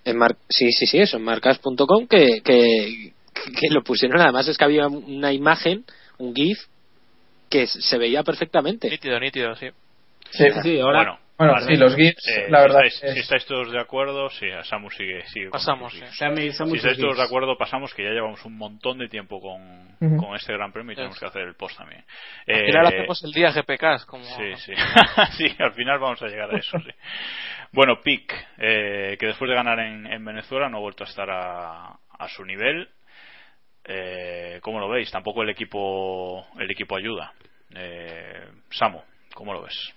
En Mar- sí, sí, sí, eso, en marcas.com, que, que, que lo pusieron. Además, es que había una imagen, un GIF, que se veía perfectamente. Nítido, nítido, sí. Sí. Sí, ahora, Bueno, Bueno, Vale. sí, los GIFs, Eh, la si verdad. estáis, es- si estáis todos de acuerdo, sí, a Samu sigue. sigue Pasamos. Sammy- Samu Si estáis todos de acuerdo, pasamos que ya llevamos un montón de tiempo con, con este gran premio y tenemos que hacer el post también. Al Eh, final hacemos el día GPK, como... Sí, sí. <laughs> sí, al final vamos a llegar a eso, sí. Bueno, Pic, eh, que después de ganar en, en Venezuela no ha vuelto a estar a, a su nivel. Eh, ¿Cómo lo veis? Tampoco el equipo el equipo ayuda. Eh, Samu, ¿cómo lo ves?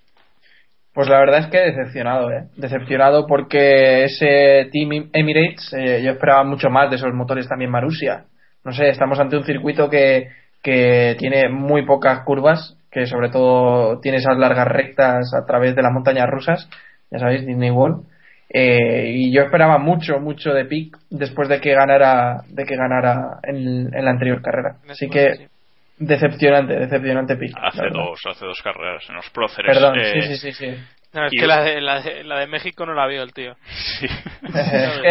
Pues la verdad es que decepcionado, ¿eh? Decepcionado porque ese Team Emirates, eh, yo esperaba mucho más de esos motores también Marussia. No sé, estamos ante un circuito que, que tiene muy pocas curvas, que sobre todo tiene esas largas rectas a través de las montañas rusas, ya sabéis, Disney World. Eh, y yo esperaba mucho, mucho de Pic después de que ganara, de que ganara en, en la anterior carrera. Así que decepcionante, decepcionante Pic. la Hace dos, hace dos carreras en los próceres. Perdón, eh, sí, sí, sí, sí. No, es y- que la de, la, de, la de México no la vio el tío. Sí. <laughs>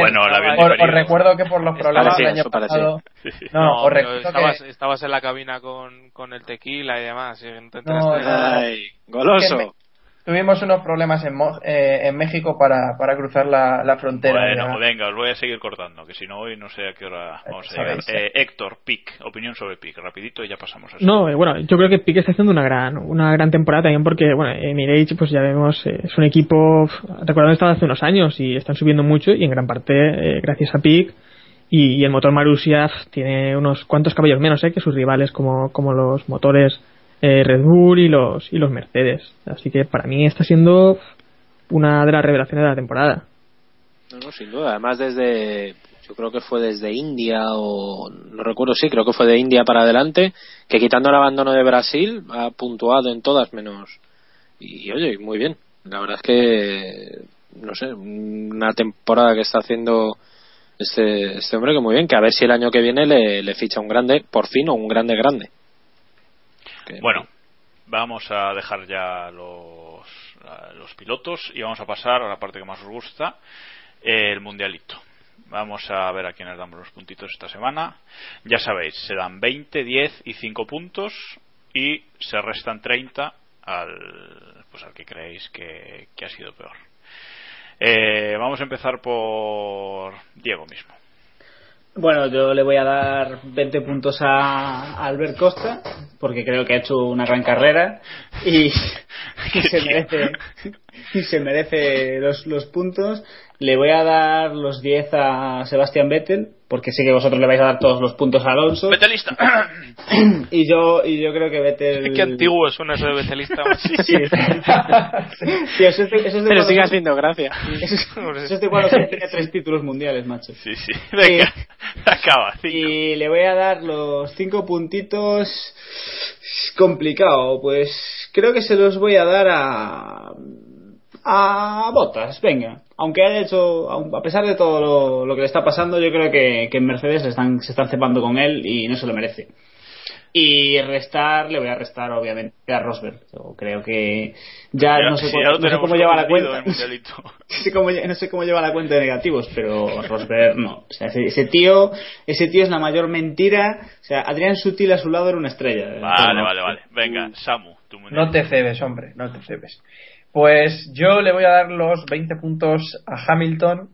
Bueno, la vio os, os recuerdo que por los problemas del año pasado. Sí. No, No, os recuerdo estabas, que. estabas en la cabina con, con el tequila y demás. y no No. Ay, goloso. Tuvimos unos problemas en, Mo- eh, en México para, para cruzar la, la frontera. Bueno, Ya. venga, os voy a seguir cortando, que si no hoy no sé a qué hora vamos a llegar. Eh, Héctor, Pic, opinión sobre Pic, rapidito y ya pasamos a eso. No, eh, bueno, yo creo que Piqué está haciendo una gran una gran temporada también porque, bueno, Emirates, pues ya vemos, eh, es un equipo, recordando estaba hace unos años y están subiendo mucho y en gran parte eh, gracias a Pic y, y el motor Marussia pf, tiene unos cuantos caballos menos eh, que sus rivales como, como los motores eh, Red Bull y los, y los Mercedes. Así que para mí está siendo una de las revelaciones de la temporada. No, no, sin duda. Además, desde. Yo creo que fue desde India o. No recuerdo, sí, creo que fue de India para adelante. Que quitando el abandono de Brasil, ha puntuado en todas menos. Y oye, muy bien. La verdad es que. No sé, una temporada que está haciendo este, este hombre que muy bien. Que a ver si el año que viene le, le ficha un grande, por fin, o un grande grande. Bueno, vamos a dejar ya los, a- los pilotos y vamos a pasar a la parte que más os gusta, el mundialito. Vamos a ver a quiénes damos los puntitos esta semana. Ya sabéis, se dan 20, 10 y 5 puntos y se restan 30 al, pues al que creéis que, que ha sido peor. Eh, vamos a empezar por Diego mismo. Bueno, yo le voy a dar 20 puntos a Albert Costa, porque creo que ha hecho una gran carrera y, <laughs> y se merece y se merece los, los puntos. Le voy a dar los 10 a Sebastián Vettel, porque sé que vosotros le vais a dar todos los puntos a Alonso. Betelista. <clears throat> Y yo, y yo creo que Vettel. Qué antiguo suena eso de Betelista. <laughs> Sí, sí. <laughs> Sí, eso es de, eso es de Pero sigue haciendo gracia. <laughs> Eso es, eso es de cuando se tenía tres títulos mundiales, macho. Sí, sí. Venga, acaba. cinco. Y le voy a dar los cinco puntitos. Complicado, pues creo que se los voy a dar a. a Botas, venga. Aunque haya hecho, aun- a pesar de todo lo, lo que le está pasando, yo creo que, que en Mercedes están, se están cepando con él y no se lo merece. Y restar, le voy a restar obviamente a Rosberg. Yo creo que ya, Ya- no sé, si cómo- ya lo no sé tenemos cómo lleva la cuenta. <laughs> No sé cómo, lle- no sé cómo lleva la cuenta de negativos, pero Rosberg no. O sea, ese, ese tío, ese tío es la mayor mentira. O sea, Adrián Sutil a su lado era una estrella. Vale, vale, vale. Venga, Samu, tu. No te cebes, hombre, no te cebes. Pues yo le voy a dar los 20 puntos a Hamilton,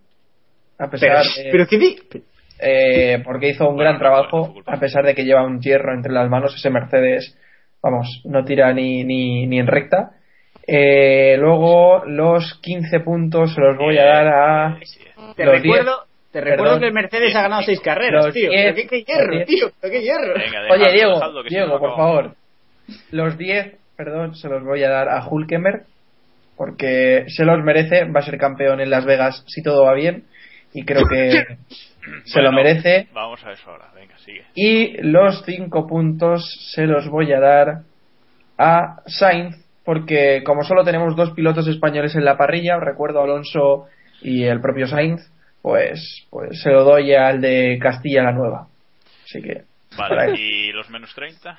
a pesar Pero, de- pero qué di- eh, porque hizo un Bueno, gran trabajo, a pesar de que lleva un hierro entre las manos, ese Mercedes, vamos, no tira ni, ni, ni en recta. Eh, luego los 15 puntos se los voy a dar a... Te los recuerdo, te recuerdo que el Mercedes ha ganado seis carreras, Los tío. diez- Pero qué, qué hierro, tío. Pero qué hierro. Venga, 10. Oye, Diego, dejadlo, Diego, por favor. Los 10, perdón, se los voy a dar a Hulkemer, porque se los merece, va a ser campeón en Las Vegas si todo va bien, y creo que <laughs> se lo merece. Vamos a eso ahora. Venga, sigue. Y los 5 puntos se los voy a dar a Sainz, porque como solo tenemos dos pilotos españoles en la parrilla, recuerdo Alonso y el propio Sainz, pues, pues se lo doy al de Castilla la Nueva. Así que. Vale. ¿y los menos 30?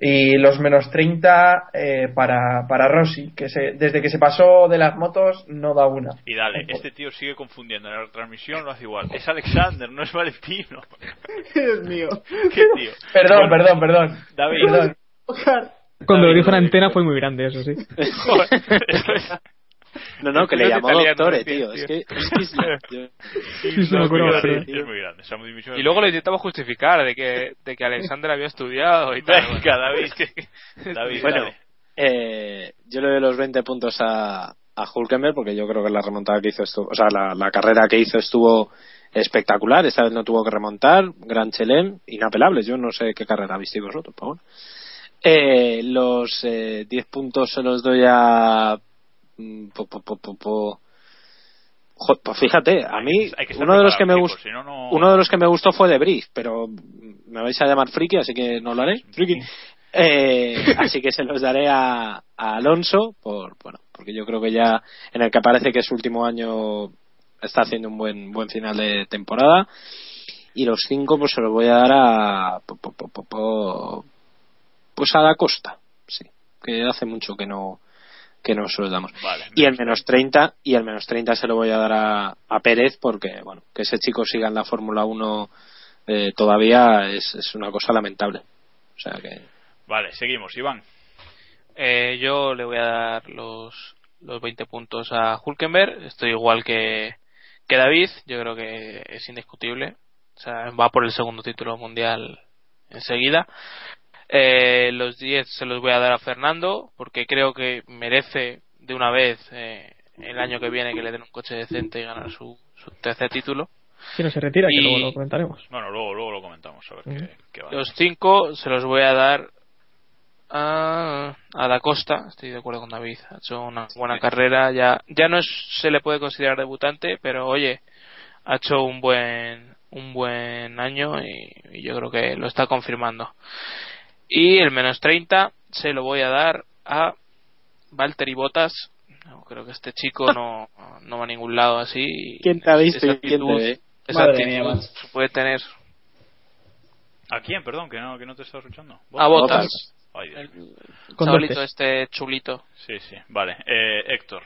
Y los menos 30 eh, para, para Rossi, que se, desde que se pasó de las motos no da una. Y dale, este tío sigue confundiendo. En la transmisión lo hace igual. Es Alexander, no es Valentino. <laughs> Dios mío. <laughs> ¿Qué tío? Perdón, Bueno, perdón, perdón. David. Perdón. Cuando lo David, dijo en antena fue muy grande, eso sí. <laughs> Joder, esto es- No, no, que le llamó doctore, tío. Es que, es muy grande, Y luego lo intentaba justificar de que, de que Alexander había estudiado y tal. Venga, David. <laughs> David, Bueno, eh, yo le doy los 20 puntos a, a Hulkenberg porque yo creo que la remontada que hizo estuvo, o sea, la, la carrera que hizo estuvo espectacular. Esta vez no tuvo que remontar. Gran Chelem, inapelables. Yo no sé qué carrera visteis vosotros, pero bueno. Eh, los eh, 10 puntos se los doy a. mm, po, pues fíjate, a mí ser uno de los que me gustó uno de los que me gustó fue de Brief, pero me vais a llamar friki, así que no lo haré. Friki. Eh, así que se los daré a, a Alonso, por bueno, porque yo creo que ya en el que parece que es su último año está haciendo un buen buen final de temporada. Y los cinco, pues se los voy a dar a. pues a la costa, sí, que hace mucho que no que no se los damos. Vale, Y el menos 30, y el menos 30 se lo voy a dar a, a Pérez porque, bueno, que ese chico siga en la Fórmula 1 eh, todavía es, es una cosa lamentable. O sea que. Vale, seguimos, Iván. Eh, yo le voy a dar los, los 20 puntos a Hulkenberg. Estoy igual que, que David. Yo creo que es indiscutible. O sea, va por el segundo título mundial enseguida. Eh, los 10 se los voy a dar a Fernando porque creo que merece de una vez eh, el año que viene que le den un coche decente y ganar su, su tercer título. Si no se retira, que Y- luego lo comentaremos. Bueno, luego, luego lo comentamos, a ver Mm. qué, qué va. Los 5 se los voy a dar a, a Da Costa. Estoy de acuerdo con David. Ha hecho una buena carrera. Ya, ya no es, se le puede considerar debutante, pero oye, ha hecho un buen, un buen año y, y yo creo que lo está confirmando. Y el menos 30 se lo voy a dar a Valtteri Bottas. No, creo que este chico no, no va a ningún lado así. ¿Quién te ha visto Esa y quién te actitud- ve? esa actitud se puede tener ¿A quién? Perdón, que no, que no te estaba escuchando. a Bottas. Ay, Dios. El este chulito. Sí, sí. Vale, eh, Héctor.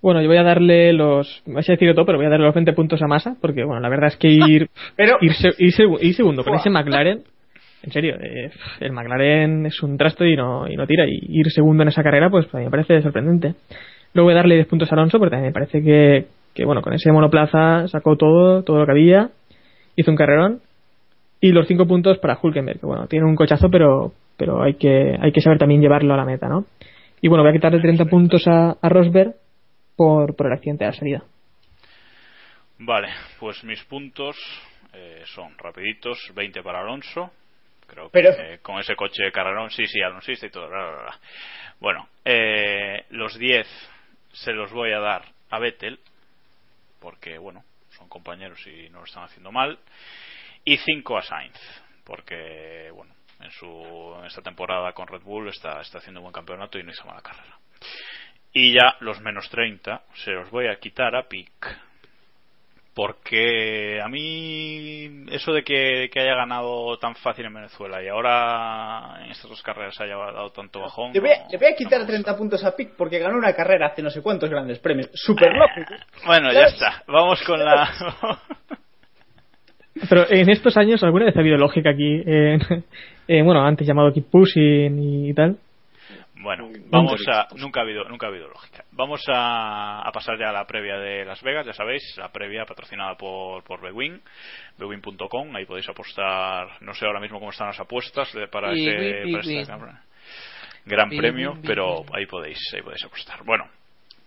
Bueno, yo voy a darle los. Me a decir todo, pero voy a darle los 20 puntos a Massa, porque, bueno, la verdad es que ir. <laughs> Pero- ir, se- ir ir segundo con ese McLaren. En serio, eh, el McLaren es un trasto y no, y no tira. Y ir segundo en esa carrera, pues a mí me parece sorprendente. Luego voy a darle 10 puntos a Alonso, porque también me parece que, que, bueno, con ese monoplaza sacó todo, todo lo que había. Hizo un carrerón. Y los 5 puntos para Hulkenberg, que, bueno, tiene un cochazo, pero, pero hay, que, hay que saber también llevarlo a la meta, ¿no? Y bueno, voy a quitarle 30 puntos a, Rosberg por, por el accidente de la salida. Vale, pues mis puntos eh, son rapiditos, 20 para Alonso. Creo que Pero- eh, con ese coche de carrerón, sí, sí, alonsista y todo. bla, bla, bla. Bueno, eh, los 10 se los voy a dar a Vettel, porque, bueno, son compañeros y no lo están haciendo mal. Y 5 a Sainz, porque, bueno, en, su, en esta temporada con Red Bull está, está haciendo un buen campeonato y no hizo mala carrera. Y ya los menos 30 se los voy a quitar a Pic. Porque a mí eso de que, que haya ganado tan fácil en Venezuela y ahora en estas dos carreras haya dado tanto bajón. Le voy, a, no- le voy a no quitar me 30 puntos a Pic porque ganó una carrera hace no sé cuántos grandes premios. Super lógico. Bueno, ya está. Vamos con la. <laughs> Pero en estos años, ¿alguna vez ha habido lógica aquí? En, <laughs> en, bueno, antes llamado Keep Pushing y tal. Bueno, vamos a. Nunca ha habido, nunca ha habido lógica. Vamos a, a pasar ya a la previa de Las Vegas, ya sabéis, la previa patrocinada por, por Bewin, bewin.com. Ahí podéis apostar, no sé ahora mismo cómo están las apuestas para Y este, win, para gran- premio, pero ahí podéis, ahí podéis apostar. Bueno,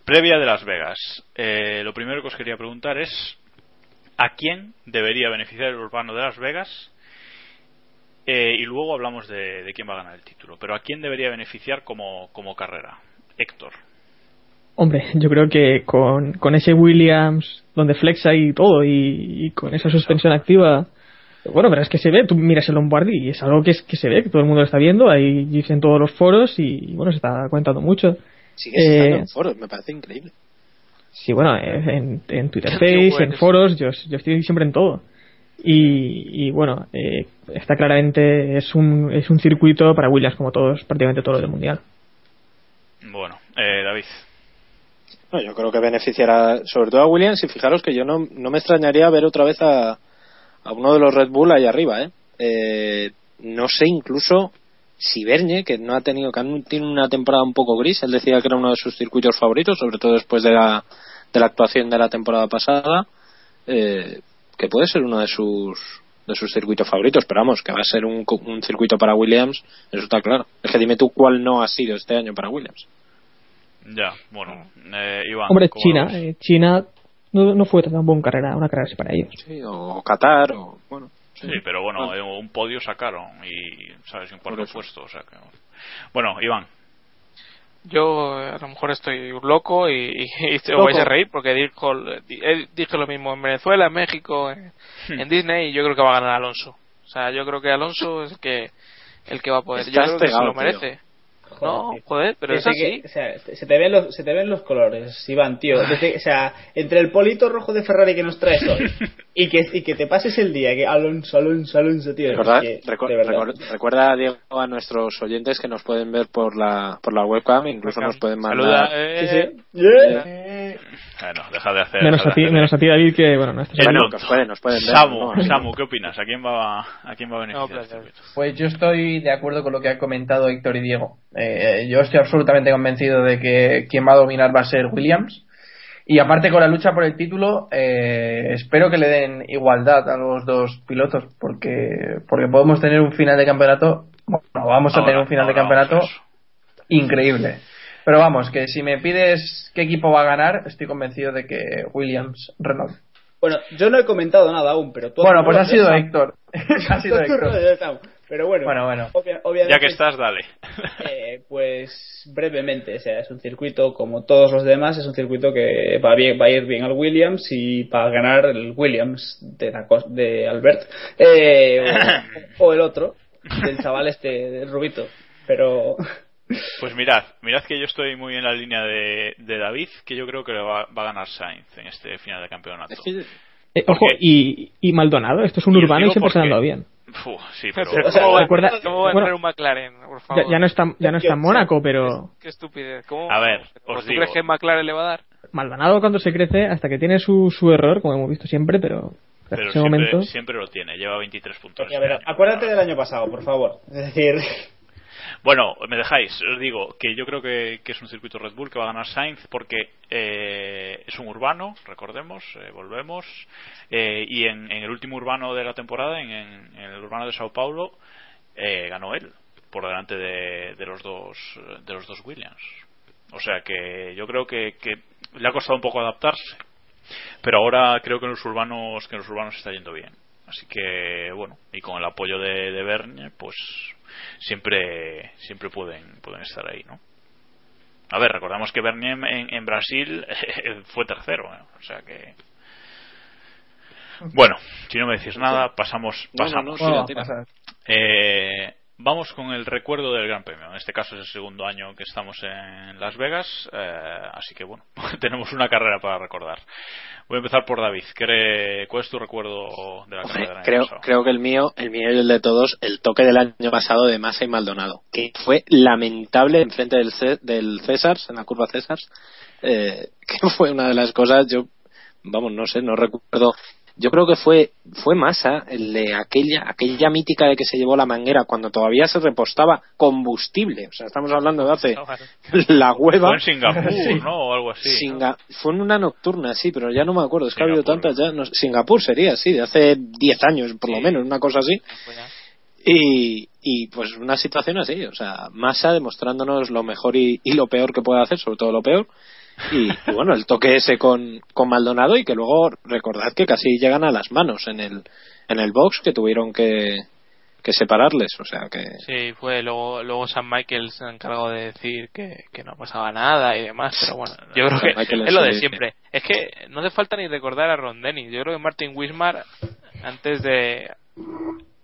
previa de Las Vegas. Eh, lo primero que os quería preguntar es a quién debería beneficiar el urbano de Las Vegas eh, y luego hablamos de, de quién va a ganar el título. Pero ¿a quién debería beneficiar como, como carrera? Héctor. Hombre, yo creo que con, con ese Williams donde flexa y todo y, y con esa suspensión activa. Bueno, pero es que se ve, tú miras el Lombardi y es algo que, es, que se ve, que todo el mundo lo está viendo, hay GIFs en todos los foros y, bueno, se está comentando mucho. Sigue estando Eh, en foros, me parece increíble. Sí, bueno, en, en Twitter <laughs> Face, en foros, yo, yo estoy siempre en todo. Y, y bueno, eh, está claramente, es un, es un circuito para Williams como todos, prácticamente todo lo del Mundial. Bueno, eh, David. No, yo creo que beneficiará sobre todo a Williams y fijaros que yo no, no me extrañaría ver otra vez a, a uno de los Red Bull ahí arriba, ¿eh? Eh, no sé incluso si Bernie, que no ha tenido, que tiene una temporada un poco gris, él decía que era uno de sus circuitos favoritos, sobre todo después de la, de la actuación de la temporada pasada, eh, que puede ser uno de sus de sus circuitos favoritos, pero vamos, que va a ser un, un circuito para Williams, eso está claro. Es que dime tú cuál no ha sido este año para Williams. Ya, bueno, eh, Iván. Hombre, China, eh, China no, no fue tan buena carrera, una carrera así para ellos. Sí, o Qatar, o bueno. Sí, pero bueno, eh, un podio sacaron y, ¿sabes? Un cuarto puesto, o sea que... Bueno, Iván. Yo a lo mejor estoy loco y, y, <laughs> te vais a reír porque dijo, dije lo mismo en Venezuela, en México, en, en, Disney y yo creo que va a ganar Alonso. O sea, yo creo que Alonso es el que, el que va a poder. yo creo que se lo merece. No, joder, pero es así. o sea, se te ven los, se te ven los colores, Iván, tío. o sea, entre el polito rojo de Ferrari que nos traes <laughs> hoy y que, y que te pases el día que Alonso, Alonso, Alonso, tío. ¿Recuerda, que, recuerda, Diego, a nuestros oyentes que nos pueden ver por la, por la webcam, incluso nos pueden mandar. Saluda, eh, sí, sí. Yeah. Bueno, deja de hacer. Menos, a, ti, menos a ti, David, que bueno, no estás bueno, nos pueden, nos pueden ver. Samu, ¿no? Samu, ¿qué opinas? ¿A quién va a, quién va a beneficiar? No, este circuito? Pues yo estoy de acuerdo con lo que han comentado Héctor y Diego. Eh, yo estoy absolutamente convencido de que quien va a dominar va a ser Williams. Y aparte con la lucha por el título, eh, espero que le den igualdad a los dos pilotos, porque, porque podemos tener un final de campeonato, bueno, vamos a Ahora, tener un final de campeonato increíble. Pero vamos, que si me pides qué equipo va a ganar, estoy convencido de que Williams Renault. Bueno, yo no he comentado nada aún, pero tú Bueno, pues ha sido Sam. Héctor. <laughs> ha sido Héctor. Pero bueno, Bueno, bueno. obvia- obviamente, Ya que estás, dale. <laughs> eh, pues brevemente, o sea, es un circuito como todos los demás, es un circuito que va, bien, va a ir bien al Williams y para ganar el Williams de, la de Albert eh, o, o el otro, del chaval este, del Rubito. Pero Pues mirad, mirad que yo estoy muy en la línea de, de David, que yo creo que va, va a ganar Sainz en este final de campeonato. Es que- Eh, ojo, y, y Maldonado, esto es un Y urbano y siempre se ha andado bien. Uf, sí, pero... Pero O sea, ¿Cómo, va, recuerda- ¿cómo va a entrar un McLaren? Por Ya, favor. ya no está, ya no está en Mónaco, pero Qué estupidez. ¿Cómo? A ver, ¿Tú os digo. crees que McLaren le va a dar? Maldonado cuando se crece, hasta que tiene su, su error, como hemos visto siempre, pero hasta pero ese siempre, momento... siempre lo tiene, lleva 23 puntos. a ver, este año. acuérdate del año pasado, por favor. Es decir, Bueno, me dejáis, os digo que yo creo que, es un circuito Red Bull que va a ganar Sainz porque eh, es un urbano, recordemos, eh, volvemos, eh, y en, el último urbano de la temporada, en, el urbano de Sao Paulo, eh, ganó él por delante de, de los dos de los dos Williams. O sea que yo creo que, que le ha costado un poco adaptarse, pero ahora creo que en los urbanos que en los urbanos está yendo bien. Así que bueno, y con el apoyo de, de Bernie, pues siempre siempre pueden pueden estar ahí, ¿no? A ver, recordamos que Bernie en, Brasil <laughs> fue tercero, ¿eh? o sea que bueno, si no me decís nada, pasamos No, no, pasamos. no, tira. Eh, vamos con el recuerdo del Gran Premio. En este caso es el segundo año que estamos en Las Vegas, eh, así que bueno, <laughs> tenemos una carrera para recordar. Voy a empezar por David. ¿Qué- ¿Cuál es tu recuerdo de la carrera del año creo, pasado? creo que el mío, el mío y el de todos, el toque del año pasado de Massa y Maldonado, que fue lamentable enfrente del, C- del César, en la curva César, eh, <laughs> que fue una de las cosas, yo, vamos, no sé, no recuerdo. Yo creo que fue fue Massa el de aquella aquella mítica de que se llevó la manguera cuando todavía se repostaba combustible. O sea, estamos hablando de hace <laughs> la hueva. Fue en Singapur, <laughs> Sí. ¿no? O algo así. Fue en una nocturna, sí, pero ya no me acuerdo. Es que ha habido tantas ya. no Singapur sería, sí, de hace 10 años por lo menos, una cosa así. Y, y pues una situación así, o sea, Massa demostrándonos lo mejor y, y lo peor que puede hacer, sobre todo lo peor. Y, y bueno, el toque ese con, con Maldonado y que luego recordad que casi llegan a las manos en el, en el box que tuvieron que, que separarles, o sea que... Sí, fue. Luego, luego San Michael se ha encargado de decir que, que no pasaba nada y demás. Pero bueno, yo creo San que Michael es lo de sí, siempre. Es que no hace falta ni recordar a Ron Dennis. Yo creo que Martin Wismar, antes de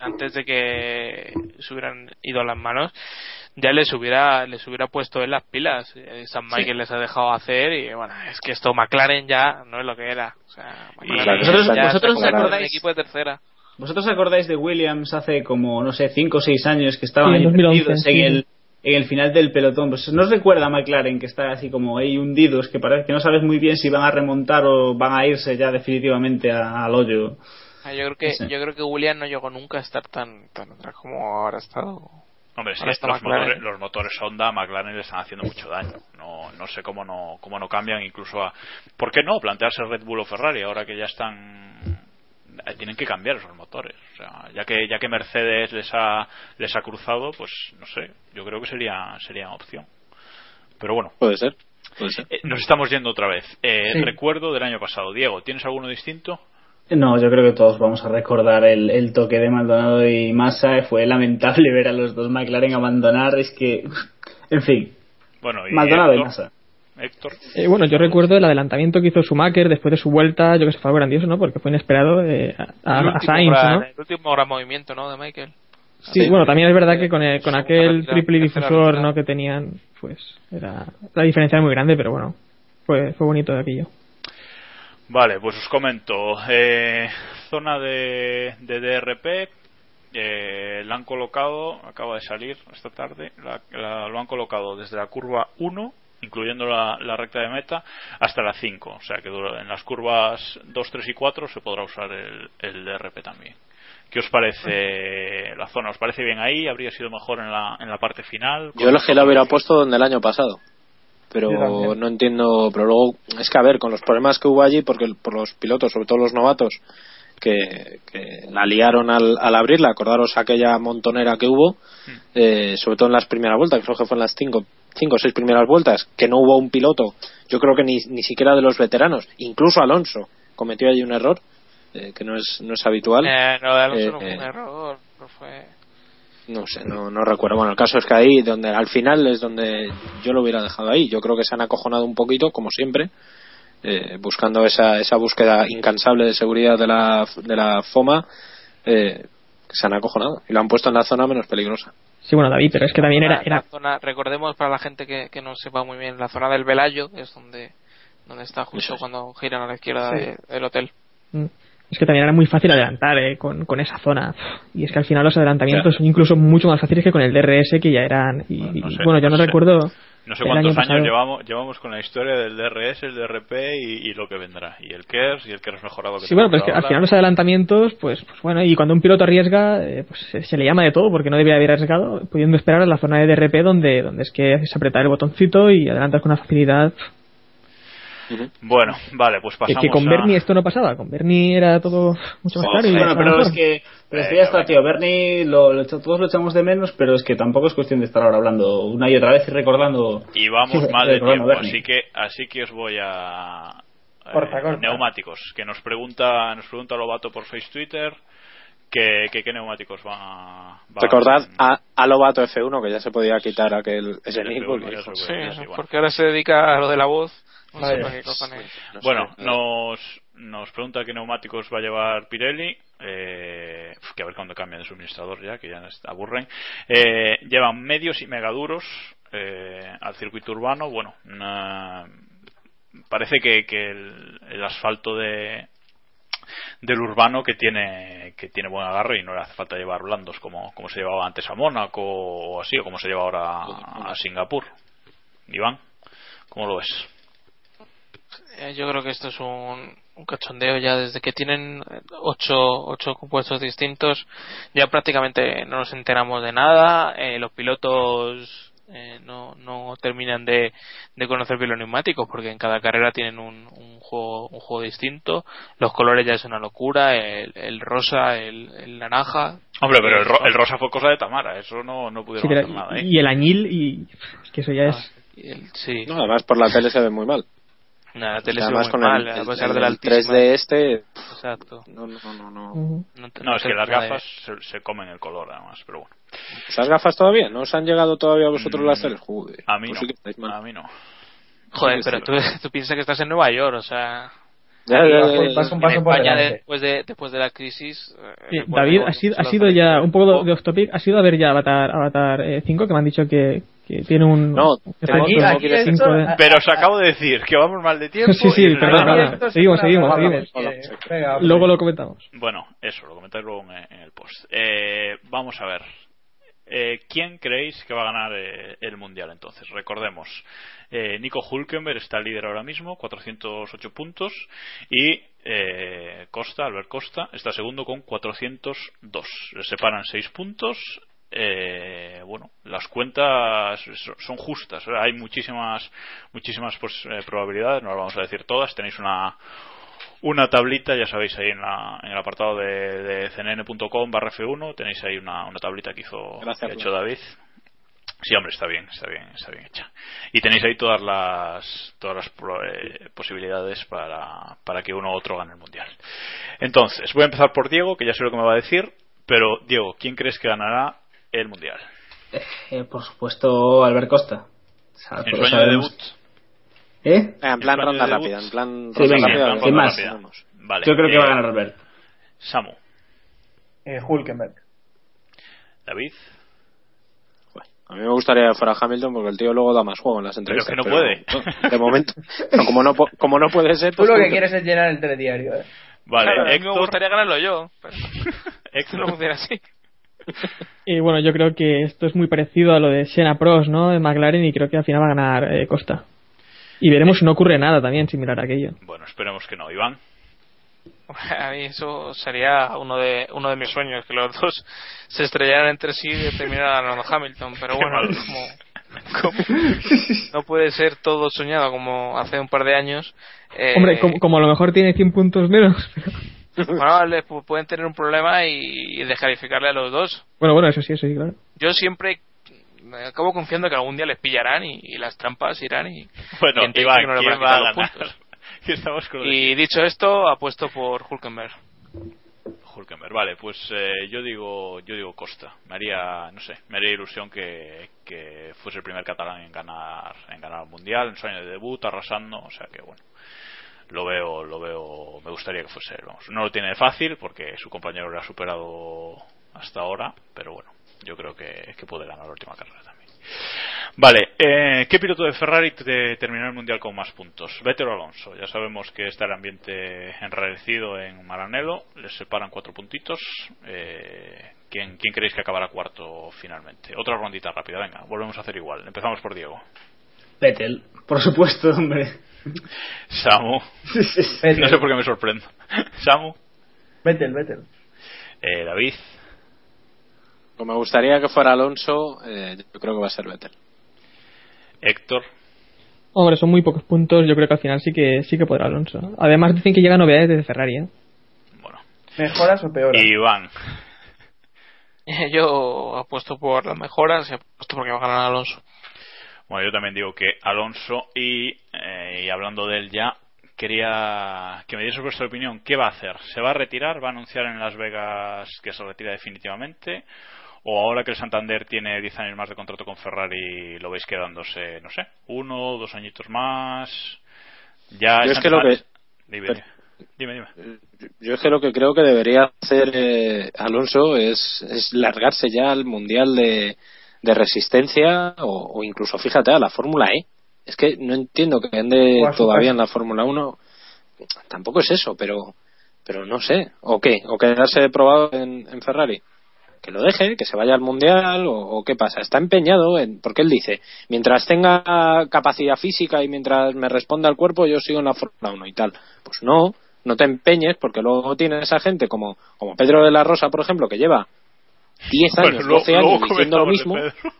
antes de que se hubieran ido a las manos, ya les hubiera les hubiera puesto en las pilas. Eh, San Michael les ha dejado hacer y bueno, es que esto McLaren ya no es lo que era. O sea, McLaren vosotros- ya vosotros se acordáis- equipo de tercera. ¿Vosotros acordáis de Williams hace como, no sé, 5 o 6 años que estaban Sí, en ahí 2011, perdidos sí. en, el, en el final del pelotón? Pues no os recuerda a McLaren que está así como ahí hundidos, que parece que no sabes muy bien si van a remontar o van a irse ya definitivamente a- al hoyo. Ah, yo creo que Sí. yo creo que William no llegó nunca a estar tan tan atrás como ahora ha estado Hombre, sí, está los, motores, los motores Honda McLaren le están haciendo mucho daño. No, no sé cómo no, cómo no cambian incluso a... ¿Por qué no plantearse Red Bull o Ferrari ahora que ya están... eh, Tienen que cambiar esos motores. O sea, ya que, ya que Mercedes les ha, les ha cruzado, pues no sé, yo creo que sería, sería opción. Pero bueno, Puede ser. Puede ser. eh, nos estamos yendo otra vez. Eh, Sí. Recuerdo del año pasado. Diego, ¿tienes alguno distinto? No, yo creo que todos vamos a recordar el, el toque de Maldonado y Massa. Fue lamentable ver a los dos McLaren abandonar. Es que, en fin, Bueno, y Maldonado y Massa. Héctor. Eh, bueno, yo recuerdo el adelanamiento que hizo Schumacher después de su vuelta, yo que sé, fue algo grandioso, ¿no? Porque fue inesperado eh, a, Sainz, gran, ¿no? el último gran movimiento, ¿no? De Michael. Sí, bueno, también es verdad que con, el- con aquel triple difusor. ¿no? que tenían, pues era la diferencia era muy grande, pero bueno, fue, fue bonito de aquello. Vale, pues os comento. Eh, zona de, de DRP. Eh, la han colocado, acaba de salir esta tarde, la- la- lo han colocado desde la curva 1, incluyendo la, recta de meta, hasta la 5. O sea que en las curvas 2, 3 y 4 se podrá usar el, DRP también. ¿Qué os parece la zona? ¿Os parece bien ahí? ¿Habría sido mejor en la, en la parte final? Yo el que hubiera puesto donde el año pasado. Pero no entiendo. Pero luego, es que a ver, con los problemas que hubo allí, porque por los pilotos, sobre todo los novatos, que, que la liaron al, al abrirla, acordaros aquella montonera que hubo, eh, sobre todo en las primeras vueltas, creo que fue en las cinco, cinco o seis primeras vueltas, que no hubo un piloto, yo creo que ni, ni siquiera de los veteranos, incluso Alonso cometió allí un error, eh, que no es, no es habitual. Eh, no, de Alonso Eh, no fue eh, un error. no fue... No sé, no, no recuerdo. Bueno, el caso es que ahí, donde al final es donde yo lo hubiera dejado ahí. Yo creo que se han acojonado un poquito, como siempre, eh, buscando esa, esa búsqueda incansable de seguridad de la, de la FOMA, eh, se han acojonado y lo han puesto en la zona menos peligrosa. Sí, bueno, David, pero es que también era... Era la zona- recordemos para la gente que, que no sepa muy bien, la zona del Velayo es donde, donde está justo es. cuando giran a la izquierda Sí. de- del hotel. Mm. Es que también era muy fácil adelantar eh, con, con esa zona. Y es que al final los adelantamientos son incluso mucho más fáciles que con el DRS que ya eran. Y, Bueno, no y, sé, bueno, yo no, no sé. recuerdo. No sé cuántos año años llevamos, llevamos con la historia del DRS, el DRP y, y lo que vendrá. Y el KERS y el KERS mejorado que Sí, bueno, pero es que al final los adelantamientos, pues, pues bueno, y cuando un piloto arriesga, eh, pues se, se le llama de todo porque no debería haber arriesgado, pudiendo esperar a la zona de DRP donde, donde es que haces apretar el botoncito y adelantas con una facilidad. Bueno, vale, pues pasamos que con a... Bernie esto no pasaba, con Bernie era todo mucho más claro. y Bueno, mucho pero mejor. es que, pero es que ya está, tío. Bernie, lo, lo todos lo echamos de menos, pero es que tampoco es cuestión de estar ahora hablando una y otra vez y recordando. Y vamos <laughs> mal de tiempo, así que, así que os voy a... eh, Corta, corta. Neumáticos, que nos pregunta, nos pregunta Lobato por Face Twitter que, que qué neumáticos van a... van Recordad a, a Lobato F1, que ya se podía quitar aquel ese El nick, F1 porque- ya se Sí, puede, sí, bueno. porque ahora se dedica a lo de la voz. Sé, Bueno, eh, nos, nos pregunta qué neumáticos va a llevar Pirelli. Eh, que a ver cuándo cambian de suministrador ya, que ya nos aburren. Eh, llevan medios y megaduros eh, al circuito urbano. Bueno, una- parece que, que el, el asfalto de del urbano que tiene que tiene buen agarre y no le hace falta llevar blandos como, como se llevaba antes a Mónaco o así o como se lleva ahora a, a Singapur. Iván, ¿cómo lo ves? Eh, Yo creo que esto es un, un cachondeo ya desde que tienen ocho, ocho compuestos distintos. Ya prácticamente no nos enteramos de nada. eh, los pilotos eh, no, no terminan de, de conocer bien los neumáticos porque en cada carrera tienen un, un juego un juego distinto. Los colores ya es una locura. El, el rosa, el, el naranja. Hombre, pero el, ro- el rosa fue cosa de Tamara, eso no, no Sí, pudieron pero- hacer nada. ¿eh? y el añil, y es que eso ya es. y el- sí, No, además por la tele se ve muy mal. Nada, la tele además con mal, el, a pesar el- de la el altísima. 3D este, Exacto. no, no, no, no. Ujú. No, te- No, es que las de- gafas se, se comen el color además, pero bueno. ¿Esas gafas todavía? ¿No os han llegado todavía a vosotros Mm, las teles? Joder, A mí pues no, sí a mí no. Joder, pero tú, tú piensas que estás en Nueva York, o sea, Ya, ya, ya, Pues ya. vas un en paso por España después de después de la crisis. eh, Sí, David, ha sido, ha sido ya un poco de off topic. Ha sido a ver ya Avatar, Avatar eh, 5, que me han dicho que, que tiene un. No, un tengo- efecto aquí de esto- 5 de- Pero os acabo de decir que vamos mal de tiempo. Sí, sí, perdón, es Seguimos, seguimos, venga. Luego lo comentamos. Bueno, eso, lo comentáis luego en, en el post. Eh, vamos a ver. Eh, ¿Quién creéis que va a ganar eh, el mundial entonces? Recordemos, eh, Nico Hulkenberg está líder ahora mismo, 408 puntos, y eh, Costa, Albert Costa, está segundo con 402. Le separan 6 puntos eh, bueno, las cuentas son justas. Hay muchísimas, muchísimas pues, eh, probabilidades, no las vamos a decir todas. Tenéis una, una tablita, ya sabéis, ahí en, la, en el apartado de, de cnn.com barra F1, tenéis ahí una, una tablita que hizo que ha hecho David. Sí, hombre, está bien, está bien, está bien hecha. Y tenéis ahí todas las todas las eh, posibilidades para, para que uno u otro gane el mundial. Entonces, voy a empezar por Diego, que ya sé lo que me va a decir. Pero, Diego, ¿quién crees que ganará el mundial? Eh, por supuesto, Albert Costa. ¿En sueño de debut? ¿Eh? En plan ronda rápida, en plan sí, venga, rápida. ¿Qué más? Vale. Yo creo que eh, va a ganar Albert. Samu. Eh, Hulkenberg. David. A mí me gustaría que fuera Hamilton porque el tío luego da más juego en las Pero entrevistas. que no puede. no, de momento. <laughs> No, como, no, como no puede ser, Tú pues lo que Hulkenberg. quieres es llenar el telediario. ¿eh? Vale, Claro, mí me Héctor. gustaría ganarlo yo. Pero <laughs> Héctor. no funciona así. Y bueno, yo creo que esto es muy parecido a lo de Senna Pros, ¿no? De McLaren y creo que al final va a ganar eh, Costa. Y veremos si no ocurre nada también similar a aquello. Bueno, esperemos que no. Iván. A mí eso sería uno de uno de mis sueños, que los dos se estrellaran entre sí y terminaran ganando Hamilton. Pero bueno, como no puede ser todo soñado como hace un par de años. eh, Hombre, como, como a lo mejor tiene 100 puntos menos. <laughs> bueno, pueden tener un problema y, descalificarle a los dos. bueno, bueno, eso sí, eso sí, claro. Yo siempre me acabo confiando que algún día les pillarán y, y las trampas irán y, <laughs> Bueno, y Iván, que no le ¿quién van a va a ganar? <laughs> Y dicho esto, apuesto por Hulkenberg. Hulkenberg. Vale, pues eh, yo digo yo digo Costa. Me haría, no sé, me haría ilusión que, que fuese el primer catalán en ganar en ganar el mundial, en su año de debut, arrasando, o sea que bueno. Lo veo, lo veo, me gustaría que fuese él, vamos. No lo tiene fácil porque su compañero le ha superado hasta ahora, pero bueno, yo creo que, que puede ganar la última carrera también. Vale, eh, ¿qué piloto de Ferrari te terminó el mundial con más puntos? Vettel o Alonso. Ya sabemos que está el ambiente enrarecido en Maranello, les separan cuatro puntitos. Eh, ¿quién, ¿Quién creéis que acabará cuarto finalmente? Otra rondita rápida, venga, volvemos a hacer igual. Empezamos por Diego. Vettel, por supuesto, hombre. Samu. No sé por qué me sorprendo. Samu. Vettel, Vettel. Eh, David. Como me gustaría que fuera Alonso, eh, yo creo que va a ser Vettel. Héctor. Hombre, son muy pocos puntos, yo creo que al final sí que sí que podrá Alonso. Además dicen que llegan novedades de Ferrari, ¿eh? ¿Mejoras o peoras? Iván. <laughs> Yo apuesto por las mejoras y apuesto porque va a ganar Alonso. Bueno, yo también digo que Alonso y, eh, y hablando de él ya, quería que me diese vuestra opinión. ¿Qué va a hacer? ¿Se va a retirar? ¿Va a anunciar en Las Vegas que se retira definitivamente? ¿O ahora que el Santander tiene 10 años más de contrato con Ferrari, lo veis quedándose, no sé, uno, dos añitos más? Ya Yo es que lo que- Dime, pero- dime, dime. Yo es que lo que creo que debería hacer eh, Alonso es, es largarse ya al Mundial de, de Resistencia o, o incluso, fíjate, a la Fórmula E. Es que no entiendo que ande a todavía en la Fórmula 1. Tampoco es eso, pero pero no sé. ¿O qué? ¿O quedarse probado en, en Ferrari? Que lo deje, que se vaya al Mundial o, o qué pasa. Está empeñado en... Porque él dice, mientras tenga capacidad física y mientras me responda el cuerpo, yo sigo en la Fórmula 1 y tal. Pues no, no te empeñes porque luego tienes esa gente como, como Pedro de la Rosa, por ejemplo, que lleva 10 Bueno, años, luego- 12 años diciendo lo mismo,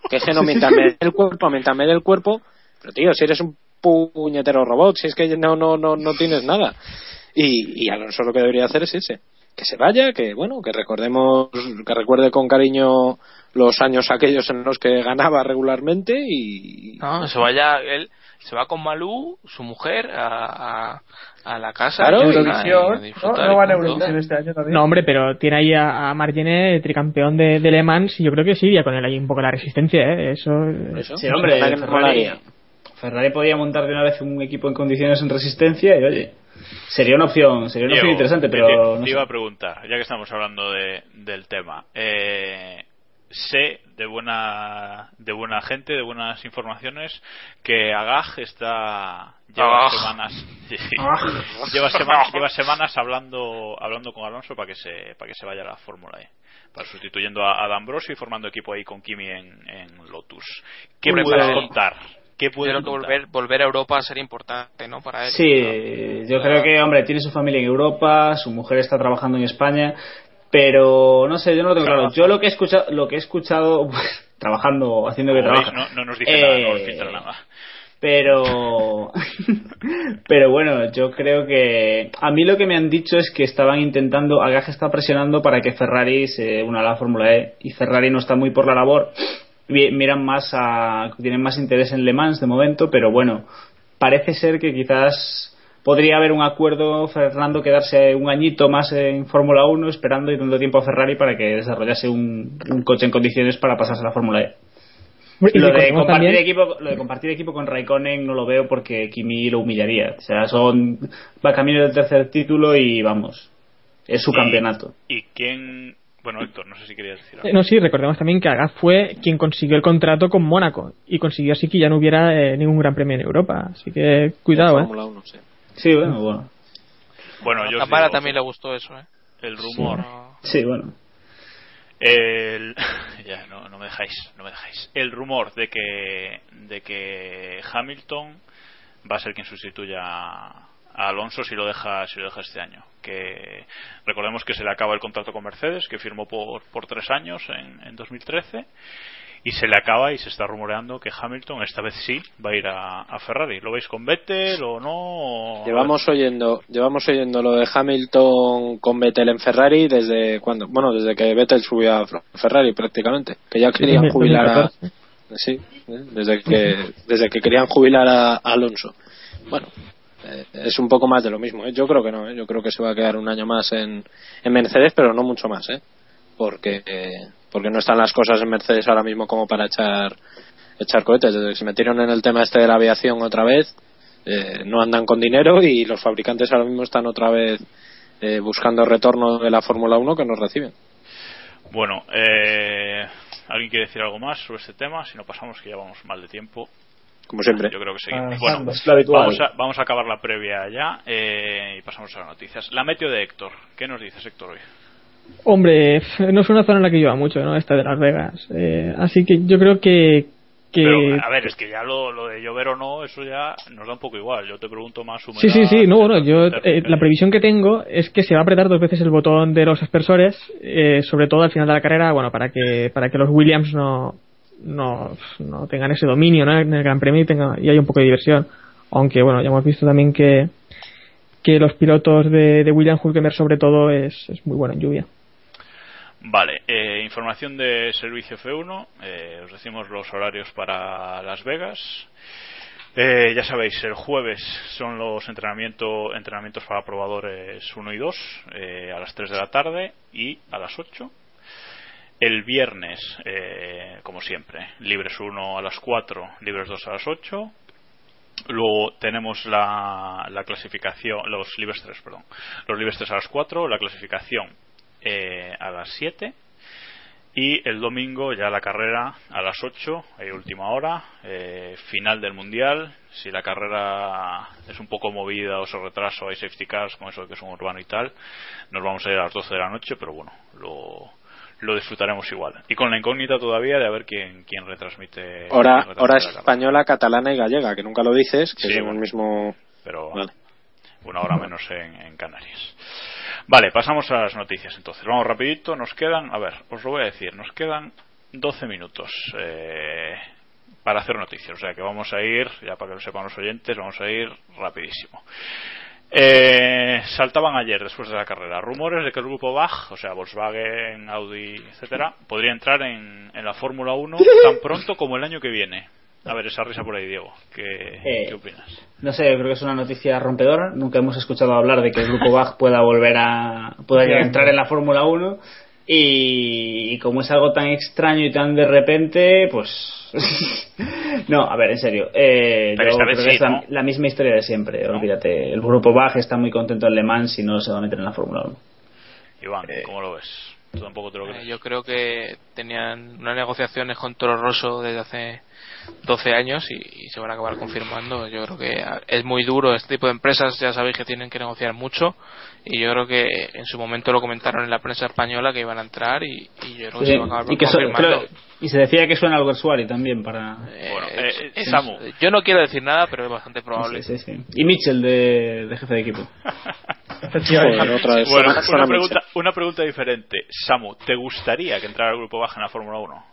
que es que <laughs> no, mientras me dé el cuerpo, mientras me dé el cuerpo, pero tío, si eres un puñetero robot, si es que no, no, no, no tienes nada. Y, y Alonso lo que debería hacer es ese, que se vaya, que bueno, que recordemos, que recuerde con cariño los años aquellos en los que ganaba regularmente y No, se vaya él se va con Malú, su mujer, a, a, a la casa. Claro, y, y- a- y a Eurovisión, ¿no? No van a. Eurovisión este año también. No, hombre, pero tiene ahí a, a Margené, tricampeón de, de Le Mans, y yo creo que sí iría con él ahí un poco la resistencia, ¿eh? Eso. eso. Sí, hombre. Ferrari, Ferrari podía montar de una vez un equipo en condiciones en resistencia y oye, sería una opción, sería una opción interesante, te- pero te, no te sé. iba a preguntar, ya que estamos hablando de, del tema. Eh, sé de buena de buena gente, de buenas informaciones, que Agag está lleva Agag. semanas sí, <laughs> <laughs> lleva semanas lleva semanas hablando hablando con Alonso para que se para que se vaya a la Fórmula E. Para sustituyendo a, a D'Ambrosio y formando equipo ahí con Kimi en, en Lotus. ¿Qué me puedes contar? ¿Qué creo que volver, volver a Europa sería importante, ¿no? Para él. Sí, yo creo que, hombre, tiene su familia en Europa, su mujer está trabajando en España. Pero no sé, yo no lo tengo claro. Yo lo que he escuchado, lo que he escuchado <laughs> pues, trabajando, haciendo que trabaja. No, no, nos dice nada, no Eh, nada. Pero, <laughs> pero bueno, yo creo que a mí lo que me han dicho es que estaban intentando, Agag está presionando para que Ferrari se una a la Fórmula E y Ferrari no está muy por la labor. Mi- Miran más a, tienen más interés en Le Mans de momento, pero bueno, parece ser que quizás podría haber un acuerdo, Fernando, quedarse un añito más en Fórmula 1 esperando y dando tiempo a Ferrari para que desarrollase un, un coche en condiciones para pasarse a la Fórmula E. Y Lo de, compartir también- equipo, lo de compartir equipo con Raikkonen no lo veo porque Kimi lo humillaría. O sea, son va camino del tercer título y vamos, es su Y- campeonato. ¿Y quién.? Bueno, Héctor, no sé si querías decir algo. Eh, No, sí, recordemos también que Agag fue quien consiguió el contrato con Mónaco y consiguió así que ya no hubiera eh, ningún gran premio en Europa. Así que cuidado, ¿eh? Fórmula 1, sí. Sí, bueno, bueno. Bueno, yo Tamara también le gustó eso, ¿eh? el rumor. Sí, bueno. El... <laughs> ya, no, no me dejáis, no me dejáis. El rumor de que, de que Hamilton va a ser quien sustituya a Alonso si lo deja, si lo deja este año. Que recordemos que se le acaba el contrato con Mercedes, que firmó por, por tres años en, en 2013 y se le acaba y se está rumoreando que Hamilton esta vez sí va a ir a, a Ferrari. ¿Lo veis con Vettel o no? Llevamos oyendo, llevamos oyendo lo de Hamilton con Vettel en Ferrari desde cuando, bueno, desde que Vettel subió a Ferrari prácticamente, que ya querían 2014. jubilar a, sí, ¿eh? desde que, desde que querían jubilar a, a Alonso. Bueno, eh, es un poco más de lo mismo. ¿eh? Yo creo que no, ¿eh? yo creo que se va a quedar un año más en, en Mercedes, pero no mucho más, ¿eh? porque eh, porque no están las cosas en Mercedes ahora mismo como para echar echar cohetes. Desde que se metieron en el tema este de la aviación otra vez, eh, no andan con dinero y los fabricantes ahora mismo están otra vez eh, buscando retorno de la Fórmula 1 que nos reciben. Bueno, eh, ¿alguien quiere decir algo más sobre este tema? Si no pasamos, que ya vamos mal de tiempo. Como siempre. Yo creo que seguimos. Ah, bueno, es lo habitual. vamos a, vamos a acabar la previa ya eh, y pasamos a las noticias. La meteo de Héctor. ¿Qué nos dices, Héctor, hoy? Hombre, no es una zona en la que lleva mucho, ¿no? Esta de Las Vegas. Eh, así que yo creo que. que Pero, a ver, es que ya lo, lo de llover o no, eso ya nos da un poco igual. Yo te pregunto más humedad. Sí, sí, sí. No, bueno, yo eh, la y- previsión que tengo es que se va a apretar dos veces el botón de los aspersores, eh, sobre todo al final de la carrera, bueno, para que para que los Williams no no, no tengan ese dominio ¿no? en el Gran Premio y, tenga, y haya un poco de diversión. Aunque, bueno, ya hemos visto también que que los pilotos de, de Williams Hulkenberg sobre todo es, es muy bueno en lluvia. Vale, eh, información de servicio F1. eh, os decimos los horarios para Las Vegas. Eh, ya sabéis, el jueves son los entrenamiento, entrenamientos para probadores 1 y 2 eh, a las 3 de la tarde y a las 8. El viernes, eh, como siempre, libres 1 a las 4, libres 2 a las 8. Luego tenemos la, la clasificación, los libres 3, perdón. Los libres 3 a las 4, la clasificación eh, a las 7 y el domingo ya la carrera a las 8 eh, última hora eh, final del mundial si la carrera es un poco movida o se retrasa o hay safety cars con eso de que es un urbano y tal nos vamos a ir a las 12 de la noche pero bueno lo, lo disfrutaremos igual y con la incógnita todavía de a ver quién, quién retransmite Hora, quién retransmite hora española, catalana y gallega, que nunca lo dices, que Sí, es el mismo. pero Vale. una hora menos en, en Canarias. Vale, pasamos a las noticias entonces. Vamos rapidito, nos quedan, a ver, os lo voy a decir, nos quedan 12 minutos eh, para hacer noticias. O sea que vamos a ir, ya para que lo sepan los oyentes, vamos a ir rapidísimo. Eh, saltaban ayer, después de la carrera, rumores de que el grupo Bach, o sea, Volkswagen, Audi, etcétera, podría entrar en, en la Fórmula 1 tan pronto como el año que viene. A ver, esa risa por ahí, Diego. ¿Qué, Eh, ¿qué opinas? No sé, creo que es una noticia rompedora. Nunca hemos escuchado hablar de que el grupo Bach pueda volver a pueda entrar en la Fórmula 1 y, y como es algo tan extraño y tan de repente, pues <laughs> no, a ver, en serio. Eh, Pero yo esta vez creo que sí, es la, ¿no? la misma historia de siempre. Olvídate, el grupo Bach está muy contento en Le Mans y no se va a meter en la Fórmula 1. Iván, ¿cómo lo ves? ¿Tú tampoco te lo Eh, crees? yo creo que tenían unas negociaciones con Toro Rosso desde hace 12 años y, y se van a acabar confirmando. Yo creo que es muy duro. Este tipo de empresas ya sabéis que tienen que negociar mucho y yo creo que en su momento lo comentaron en la prensa española que iban a entrar y, y yo creo que Sí, se van a acabar y, que confirmando. creo- y se decía que suena algo Suari también para. Bueno, Eh, eh, es- Samu. yo no quiero decir nada, pero es bastante probable. Sí, sí, sí. Y Mitchell de, de jefe de equipo. bueno, una, pregunta, una pregunta diferente. Samu, ¿te gustaría que entrara el grupo baja en la Fórmula 1?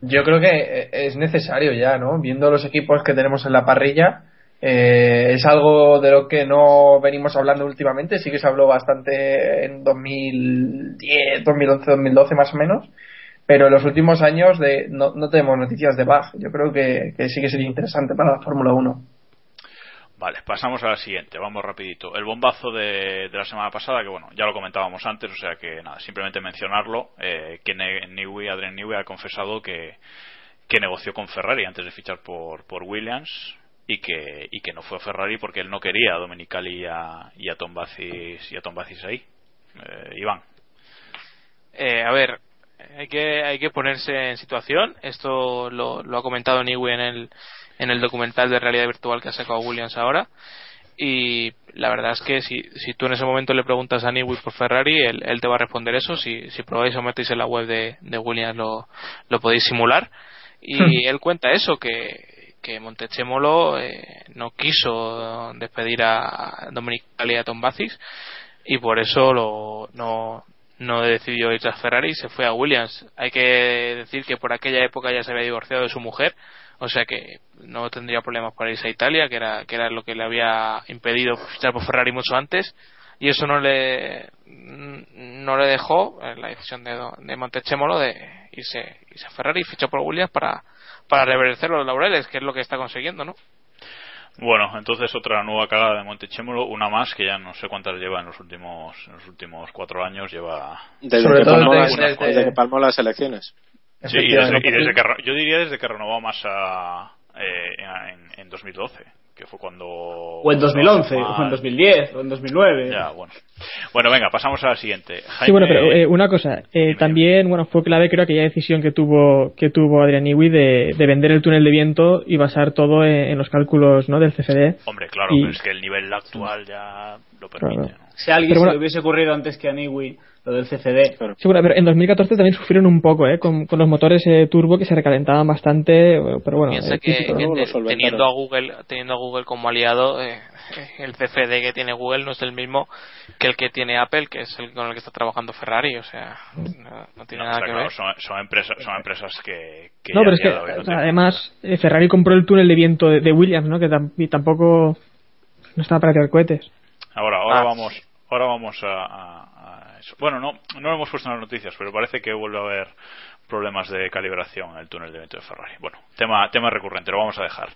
Yo creo que eh, es necesario ya, ¿no? Viendo los equipos que tenemos en la parrilla, eh, es algo de lo que no venimos hablando últimamente. Sí que se habló bastante en 2010, 2011, 2012 más o menos. Pero en los últimos años de, no, tenemos noticias de Bach. Yo creo que, que sí que sería interesante para la Fórmula 1. Vale, pasamos a la siguiente, vamos rapidito. El bombazo de, la semana pasada, que bueno, ya lo comentábamos antes, o sea que nada, simplemente mencionarlo, eh, que Newey, Adrian Newey ha confesado que, que negoció con Ferrari antes de fichar por, por Williams y que, y que no fue a Ferrari porque él no quería a Domenicali y a, y Tom Bacis, y a Tom Bacis ahí. Eh, Iván. Eh, a ver, hay que, hay que ponerse en situación. Esto lo, lo ha comentado Newey en el, en el documental de realidad virtual que ha sacado Williams ahora. Y la verdad es que si, si tú en ese momento le preguntas a Newey por Ferrari, él, él, te va a responder eso. Si, si probáis o metéis en la web de, de Williams lo, lo podéis simular. Y hmm. él cuenta eso, que, que Montechemolo eh, no quiso despedir a Dominic y a Tom Bacis y por eso lo, no, no decidió ir a Ferrari y se fue a Williams. Hay que decir que por aquella época ya se había divorciado de su mujer o sea que no tendría problemas para irse a Italia, que era, que era lo que le había impedido fichar por Ferrari mucho antes, y eso no le, no le dejó la decisión de, de Montechemolo de irse, irse a Ferrari. Y fichó por Williams para, para reverdecer los laureles, que es lo que está consiguiendo, ¿no? Bueno, entonces otra nueva cagada de Montechemolo, una más que ya no sé cuántas lleva en los últimos en los últimos cuatro años lleva desde, que, palmó las, desde que palmó las elecciones Sí, y desde, que, yo diría desde que renovó Massa eh, en, en 2012 que fue cuando... O en 2011, o en 2010, o en 2009. Ya, bueno. Bueno, venga, pasamos a la siguiente. Sí, bueno, pero eh, una cosa. Eh, también, bueno, fue clave creo aquella decisión que tuvo que tuvo Adrián Iwi de, de, vender el túnel de viento y basar todo en, los cálculos ¿no? del CFD. Hombre, claro, pero es que el nivel actual ya lo permite. Si a alguien se le hubiese ocurrido antes que a Niwi lo del CCD. Sí, pero en 2014 también sufrieron un poco, ¿eh? Con, con los motores eh, turbo que se recalentaban bastante, pero bueno. Piensa que, teniendo, a Google, teniendo a Google como aliado, eh, el CCD que tiene Google no es el mismo que el que tiene Apple, que es el con el que está trabajando Ferrari, o sea, no, tiene nada que ver. Son, empresas, son empresas que, no, pero es que además eh, Ferrari compró el túnel de viento de, Williams, ¿no? Que tampoco no estaba para tirar cohetes. Ahora, ahora ah. vamos, ahora vamos a bueno, no, no lo hemos puesto en las noticias, pero parece que vuelve a haber problemas de calibración en el túnel de viento de Ferrari. Bueno, tema, tema recurrente, lo vamos a dejar.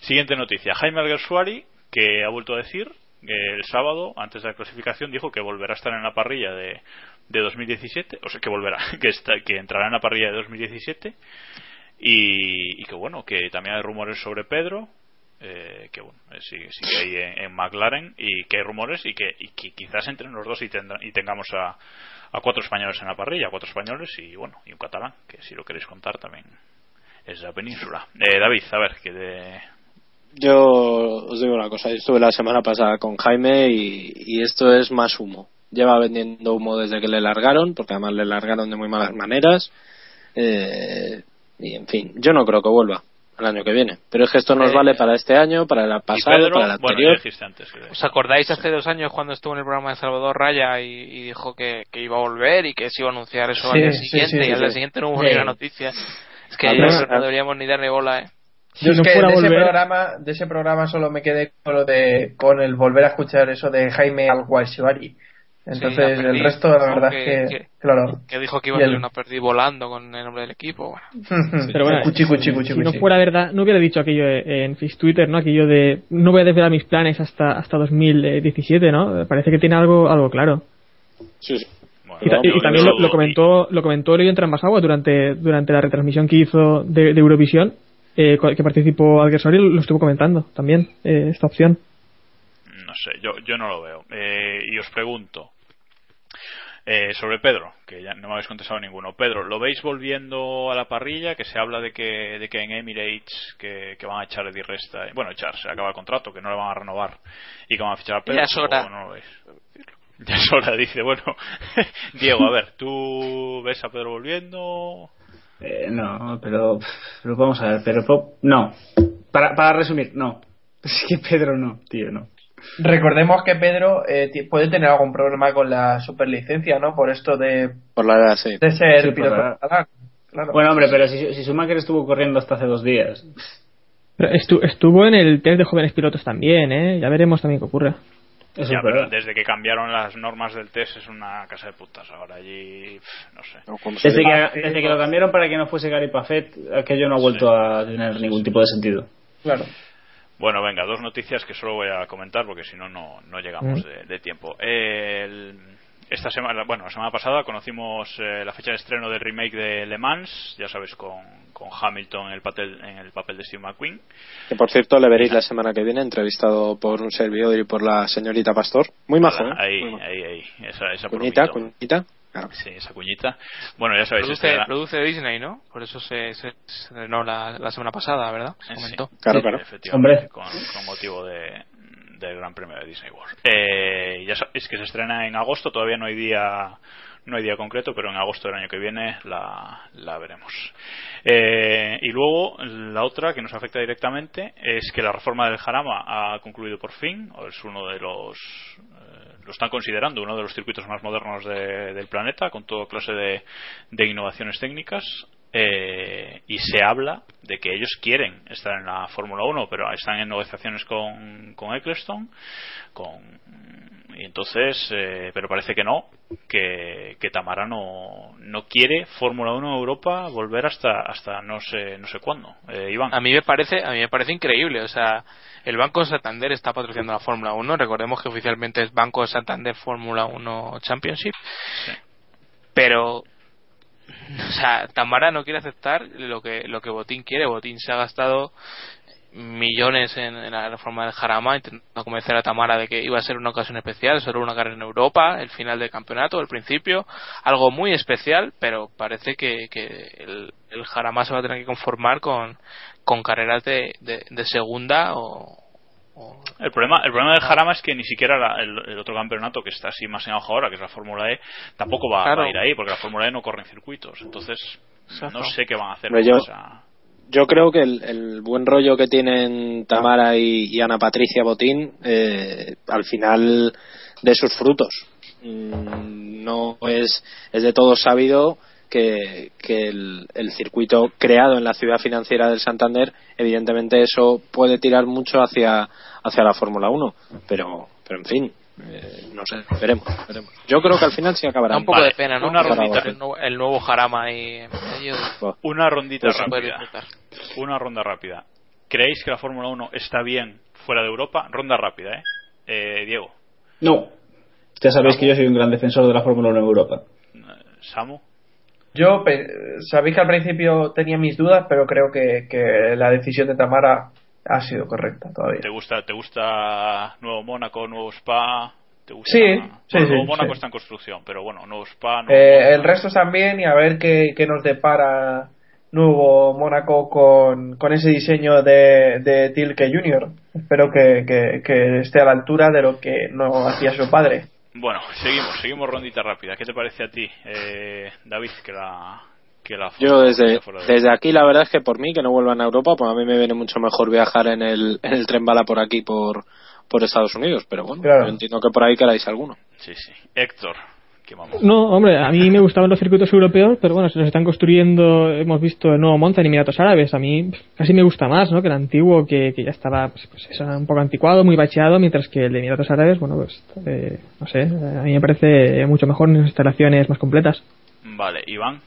Siguiente noticia. Jaime Alguersuari, que ha vuelto a decir el sábado, antes de la clasificación, dijo que volverá a estar en la parrilla de, de 2017, o sea, que volverá, <laughs> que, está, que entrará en la parrilla de 2017 y, y que bueno, que también hay rumores sobre Pedro, eh, que bueno, eh, sigue, ahí en, McLaren y que hay rumores y que, quizás entre los dos y, y tengamos a, cuatro españoles en la parrilla, cuatro españoles y bueno, y un catalán, que si lo queréis contar también es la península. Eh, David, a ver, que de... Yo os digo una cosa, estuve la semana pasada con Jaime y, y esto es más humo. Lleva vendiendo humo desde que le largaron, porque además le largaron de muy malas maneras. Eh, y en fin, yo no creo que vuelva el año que viene. Pero es que esto nos vale para este año, para el pasado, para el anterior. ¿Os acordáis hace dos años cuando estuvo en el programa de Salvador Raya y, dijo que, iba a volver y que se iba a anunciar eso al día siguiente y al día siguiente no hubo ni una noticia? Es que no deberíamos ni darle bola, ¿eh? Yo es que de ese, programa, de ese programa solo me quedé con, lo de, con el volver a escuchar eso de Jaime Alguacibari entonces, el resto, la verdad es que, claro. Que dijo que iba a ser una perdí volando con el nombre del equipo. <laughs> Pero bueno, si no fuera verdad, no hubiera dicho aquello en Twitter, ¿no? Aquello de no voy a desvelar mis planes hasta hasta 2017, ¿no? Parece que tiene algo algo claro. Sí, y, también lo, comentó lo comentó León Trambasagua durante durante la retransmisión que hizo de, Eurovisión, eh, que participó Alguersori, lo estuvo comentando también, eh, esta opción. No sé, yo, yo no lo veo. Eh, y os pregunto, eh, sobre Pedro, que ya no me habéis contestado ninguno. Pedro, ¿lo veis volviendo a la parrilla? Que se habla de que, de que en Emirates que, van a echar Eddie Resta. Bueno, echar, se acaba el contrato, que no le van a renovar y que van a fichar a Pedro. Ya es hora. No lo veis? Ya es hora, dice. Bueno, <laughs> Diego, a ver, ¿tú ves a Pedro volviendo? Eh, no, pero, pero vamos a ver, pero no. Para, para resumir, no. <laughs> Es que Pedro no, tío, no. Recordemos que Pedro eh, puede tener algún problema con la superlicencia, ¿no? Por esto de, Por la edad, sí. de ser Sí, por piloto la edad. catalán. Claro. Bueno, hombre, pero si, si Schumacher estuvo corriendo hasta hace dos días. Pero estu- estuvo en el test de jóvenes pilotos también, ¿eh? Ya veremos también qué ocurre. Eso Ya, pero desde que cambiaron las normas del test es una casa de putas. Ahora allí, no sé. Desde que, desde que lo cambiaron para que no fuese Gary Paffet, aquello no ha vuelto a tener ningún tipo de sentido. Claro. Bueno, venga, dos noticias que solo voy a comentar porque si no, no no llegamos Mm. de, de tiempo. El- esta semana, bueno, la semana pasada conocimos eh, la fecha de estreno del remake de Le Mans, ya sabes, con, con Hamilton en el, papel, en el papel de Steve McQueen. Que por cierto le veréis la semana que viene entrevistado por un servidor y por la señorita Pastor. Muy majo, ¿eh? Ahí, Muy majo. ahí, ahí, esa, esa Cuñita, cuñita. Claro. Sí, esa cuñita. Bueno, ya sabéis, Produce, este era- produce Disney, ¿no? Por eso se, se estrenó la, la semana pasada, ¿verdad? Se Sí. comentó. Claro, claro. Efectivamente, Hombre. Con, con motivo de, del Gran Premio de Disney World. Eh, ya sabéis que se estrena en agosto, todavía no hay día no hay día concreto, pero en agosto del año que viene la, la veremos. Eh, y luego, la otra que nos afecta directamente es que la reforma del Jarama ha concluido por fin, o es uno de los. Lo están considerando uno de los circuitos más modernos de- del planeta, con toda clase de, de innovaciones técnicas. eh, y se habla de que ellos quieren estar en la Fórmula 1, pero están en negociaciones con, con Ecclestone, con, y entonces, eh, pero parece que no, que, que Tamara no, no quiere Fórmula 1 en Europa volver hasta hasta no sé no sé cuándo. Eh, Iván. A mí me parece, a mí me parece increíble, o sea, el Banco Santander está patrocinando la Fórmula 1, recordemos que oficialmente es Banco Santander Fórmula 1 Championship. Pero o sea, Tamara no quiere aceptar lo que lo que Botín quiere, Botín se ha gastado millones en, en la reforma del Jarama intentando convencer a Tamara de que iba a ser una ocasión especial, solo una carrera en Europa, el final del campeonato, el principio, algo muy especial, pero parece que, que el, el Jarama se va a tener que conformar con, con carreras de, de, de segunda o, El problema, el problema del Jarama es que ni siquiera la- el, el otro campeonato que está así más en ahora, que es la Fórmula E, tampoco va, Claro. va a ir ahí, porque la Fórmula E no corre en circuitos. Entonces, no sé qué van a hacer yo- esa- Yo creo que el, el buen rollo que tienen Tamara y, Ana Patricia Botín eh, al final de sus frutos. Mm, No es, es de todo sabido que, que el, el circuito creado en la ciudad financiera del Santander, evidentemente eso puede tirar mucho hacia, hacia la Fórmula 1. Pero, pero en fin, eh, no sé, veremos, veremos. Yo creo que al final sí acabará. da un poco de pena, ¿no? Una rondita. el, nuevo, el nuevo Jarama ahí. Una rondita Pues rápida. Una ronda rápida. ¿Creéis que la Fórmula 1 está bien fuera de Europa? Ronda rápida, ¿eh? eh Diego, No. Ya sabéis que yo soy un gran defensor de la Fórmula 1 en Europa. Samu. Yo sabéis que al principio tenía mis dudas, pero creo que, que la decisión de Tamara ha sido correcta todavía. ¿Te gusta, te gusta Nuevo Mónaco, Nuevo Spa? ¿Te gusta? Sí, Bueno, sí, Nuevo sí, Mónaco sí. está en construcción, pero bueno, Nuevo Spa. Nuevo Eh, el resto también y a ver qué, qué nos depara nuevo Mónaco con, con ese diseño de, de Tilke Jr. Espero que, que, que esté a la altura de lo que no hacía su padre. Bueno, seguimos, seguimos rondita rápida. ¿Qué te parece a ti, eh, David, que la que la Yo desde, desde aquí la verdad es que por mí que no vuelvan a Europa, pues a mí me viene mucho mejor viajar en el, en el tren bala por aquí, por, por Estados Unidos. Pero bueno, Claro. yo entiendo que por ahí queráis alguno. Sí, sí. Héctor. No, hombre, a mí me gustaban los circuitos europeos, pero bueno, se los están construyendo, hemos visto el nuevo Monza en Emiratos Árabes, a mí casi me gusta más, ¿no? Que el antiguo, que, que ya estaba, pues, pues eso, un poco anticuado, muy bacheado, mientras que el de Emiratos Árabes, bueno, pues, eh, no sé, a mí me parece mucho mejor en las instalaciones más completas. Vale, Iván.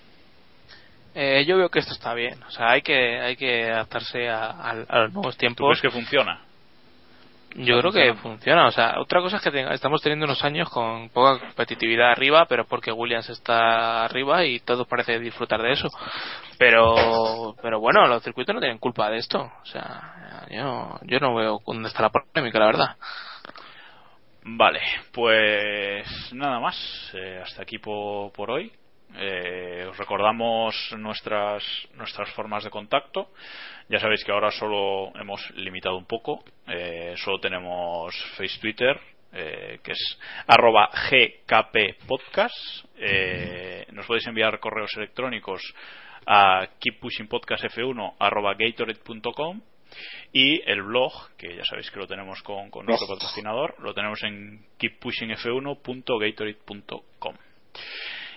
Eh, yo veo que esto está bien, o sea, hay que hay que adaptarse a, a- a los nuevos ¿Tú tiempos. crees que funciona? Yo creo que funciona. O sea, otra cosa es que tenga- estamos teniendo unos años con poca competitividad arriba, pero porque Williams está arriba y todos parece disfrutar de eso. Pero, pero bueno, los circuitos no tienen culpa de esto. O sea, yo, yo no veo dónde está la polémica, la verdad. Vale, pues nada más. Eh, hasta aquí po- por, hoy. Eh, os recordamos nuestras nuestras formas de contacto. Ya sabéis que ahora solo hemos limitado un poco. Eh, solo tenemos Face Twitter, eh, que es arroba gkppodcast. Eh, nos podéis enviar correos electrónicos a keeppushingpodcastf1 arroba gatorade.com Y el blog, que ya sabéis que lo tenemos con, con nuestro patrocinador, lo tenemos en keeppushingf1.gatorade.com.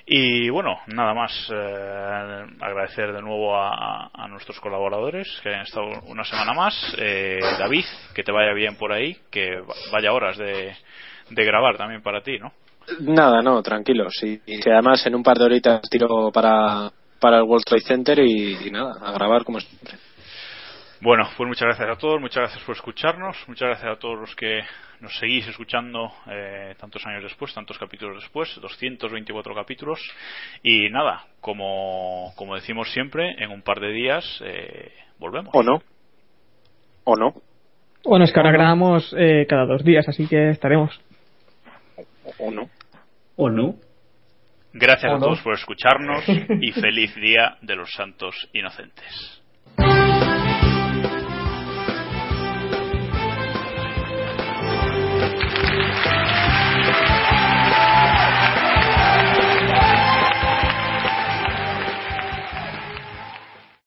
Y bueno, nada más. Eh, agradecer de nuevo a, a, nuestros colaboradores que han estado una semana más. Eh, David, que te vaya bien por ahí, que vaya horas de, de grabar también para ti, ¿no? Nada, no, tranquilo. Sí. Y además en un par de horitas tiro para, para el World Trade Center y, y nada, a grabar como siempre. Bueno, pues muchas gracias a todos, muchas gracias por escucharnos, muchas gracias a todos los que nos seguís escuchando eh, tantos años después, tantos capítulos después, 224 capítulos. Y nada, como, como decimos siempre, en un par de días eh, volvemos. ¿O no? ¿O no? Bueno, es que ahora grabamos eh, cada dos días, así que estaremos. ¿O no? ¿O no? Gracias ¿O a no? todos por escucharnos <laughs> y feliz día de los santos inocentes.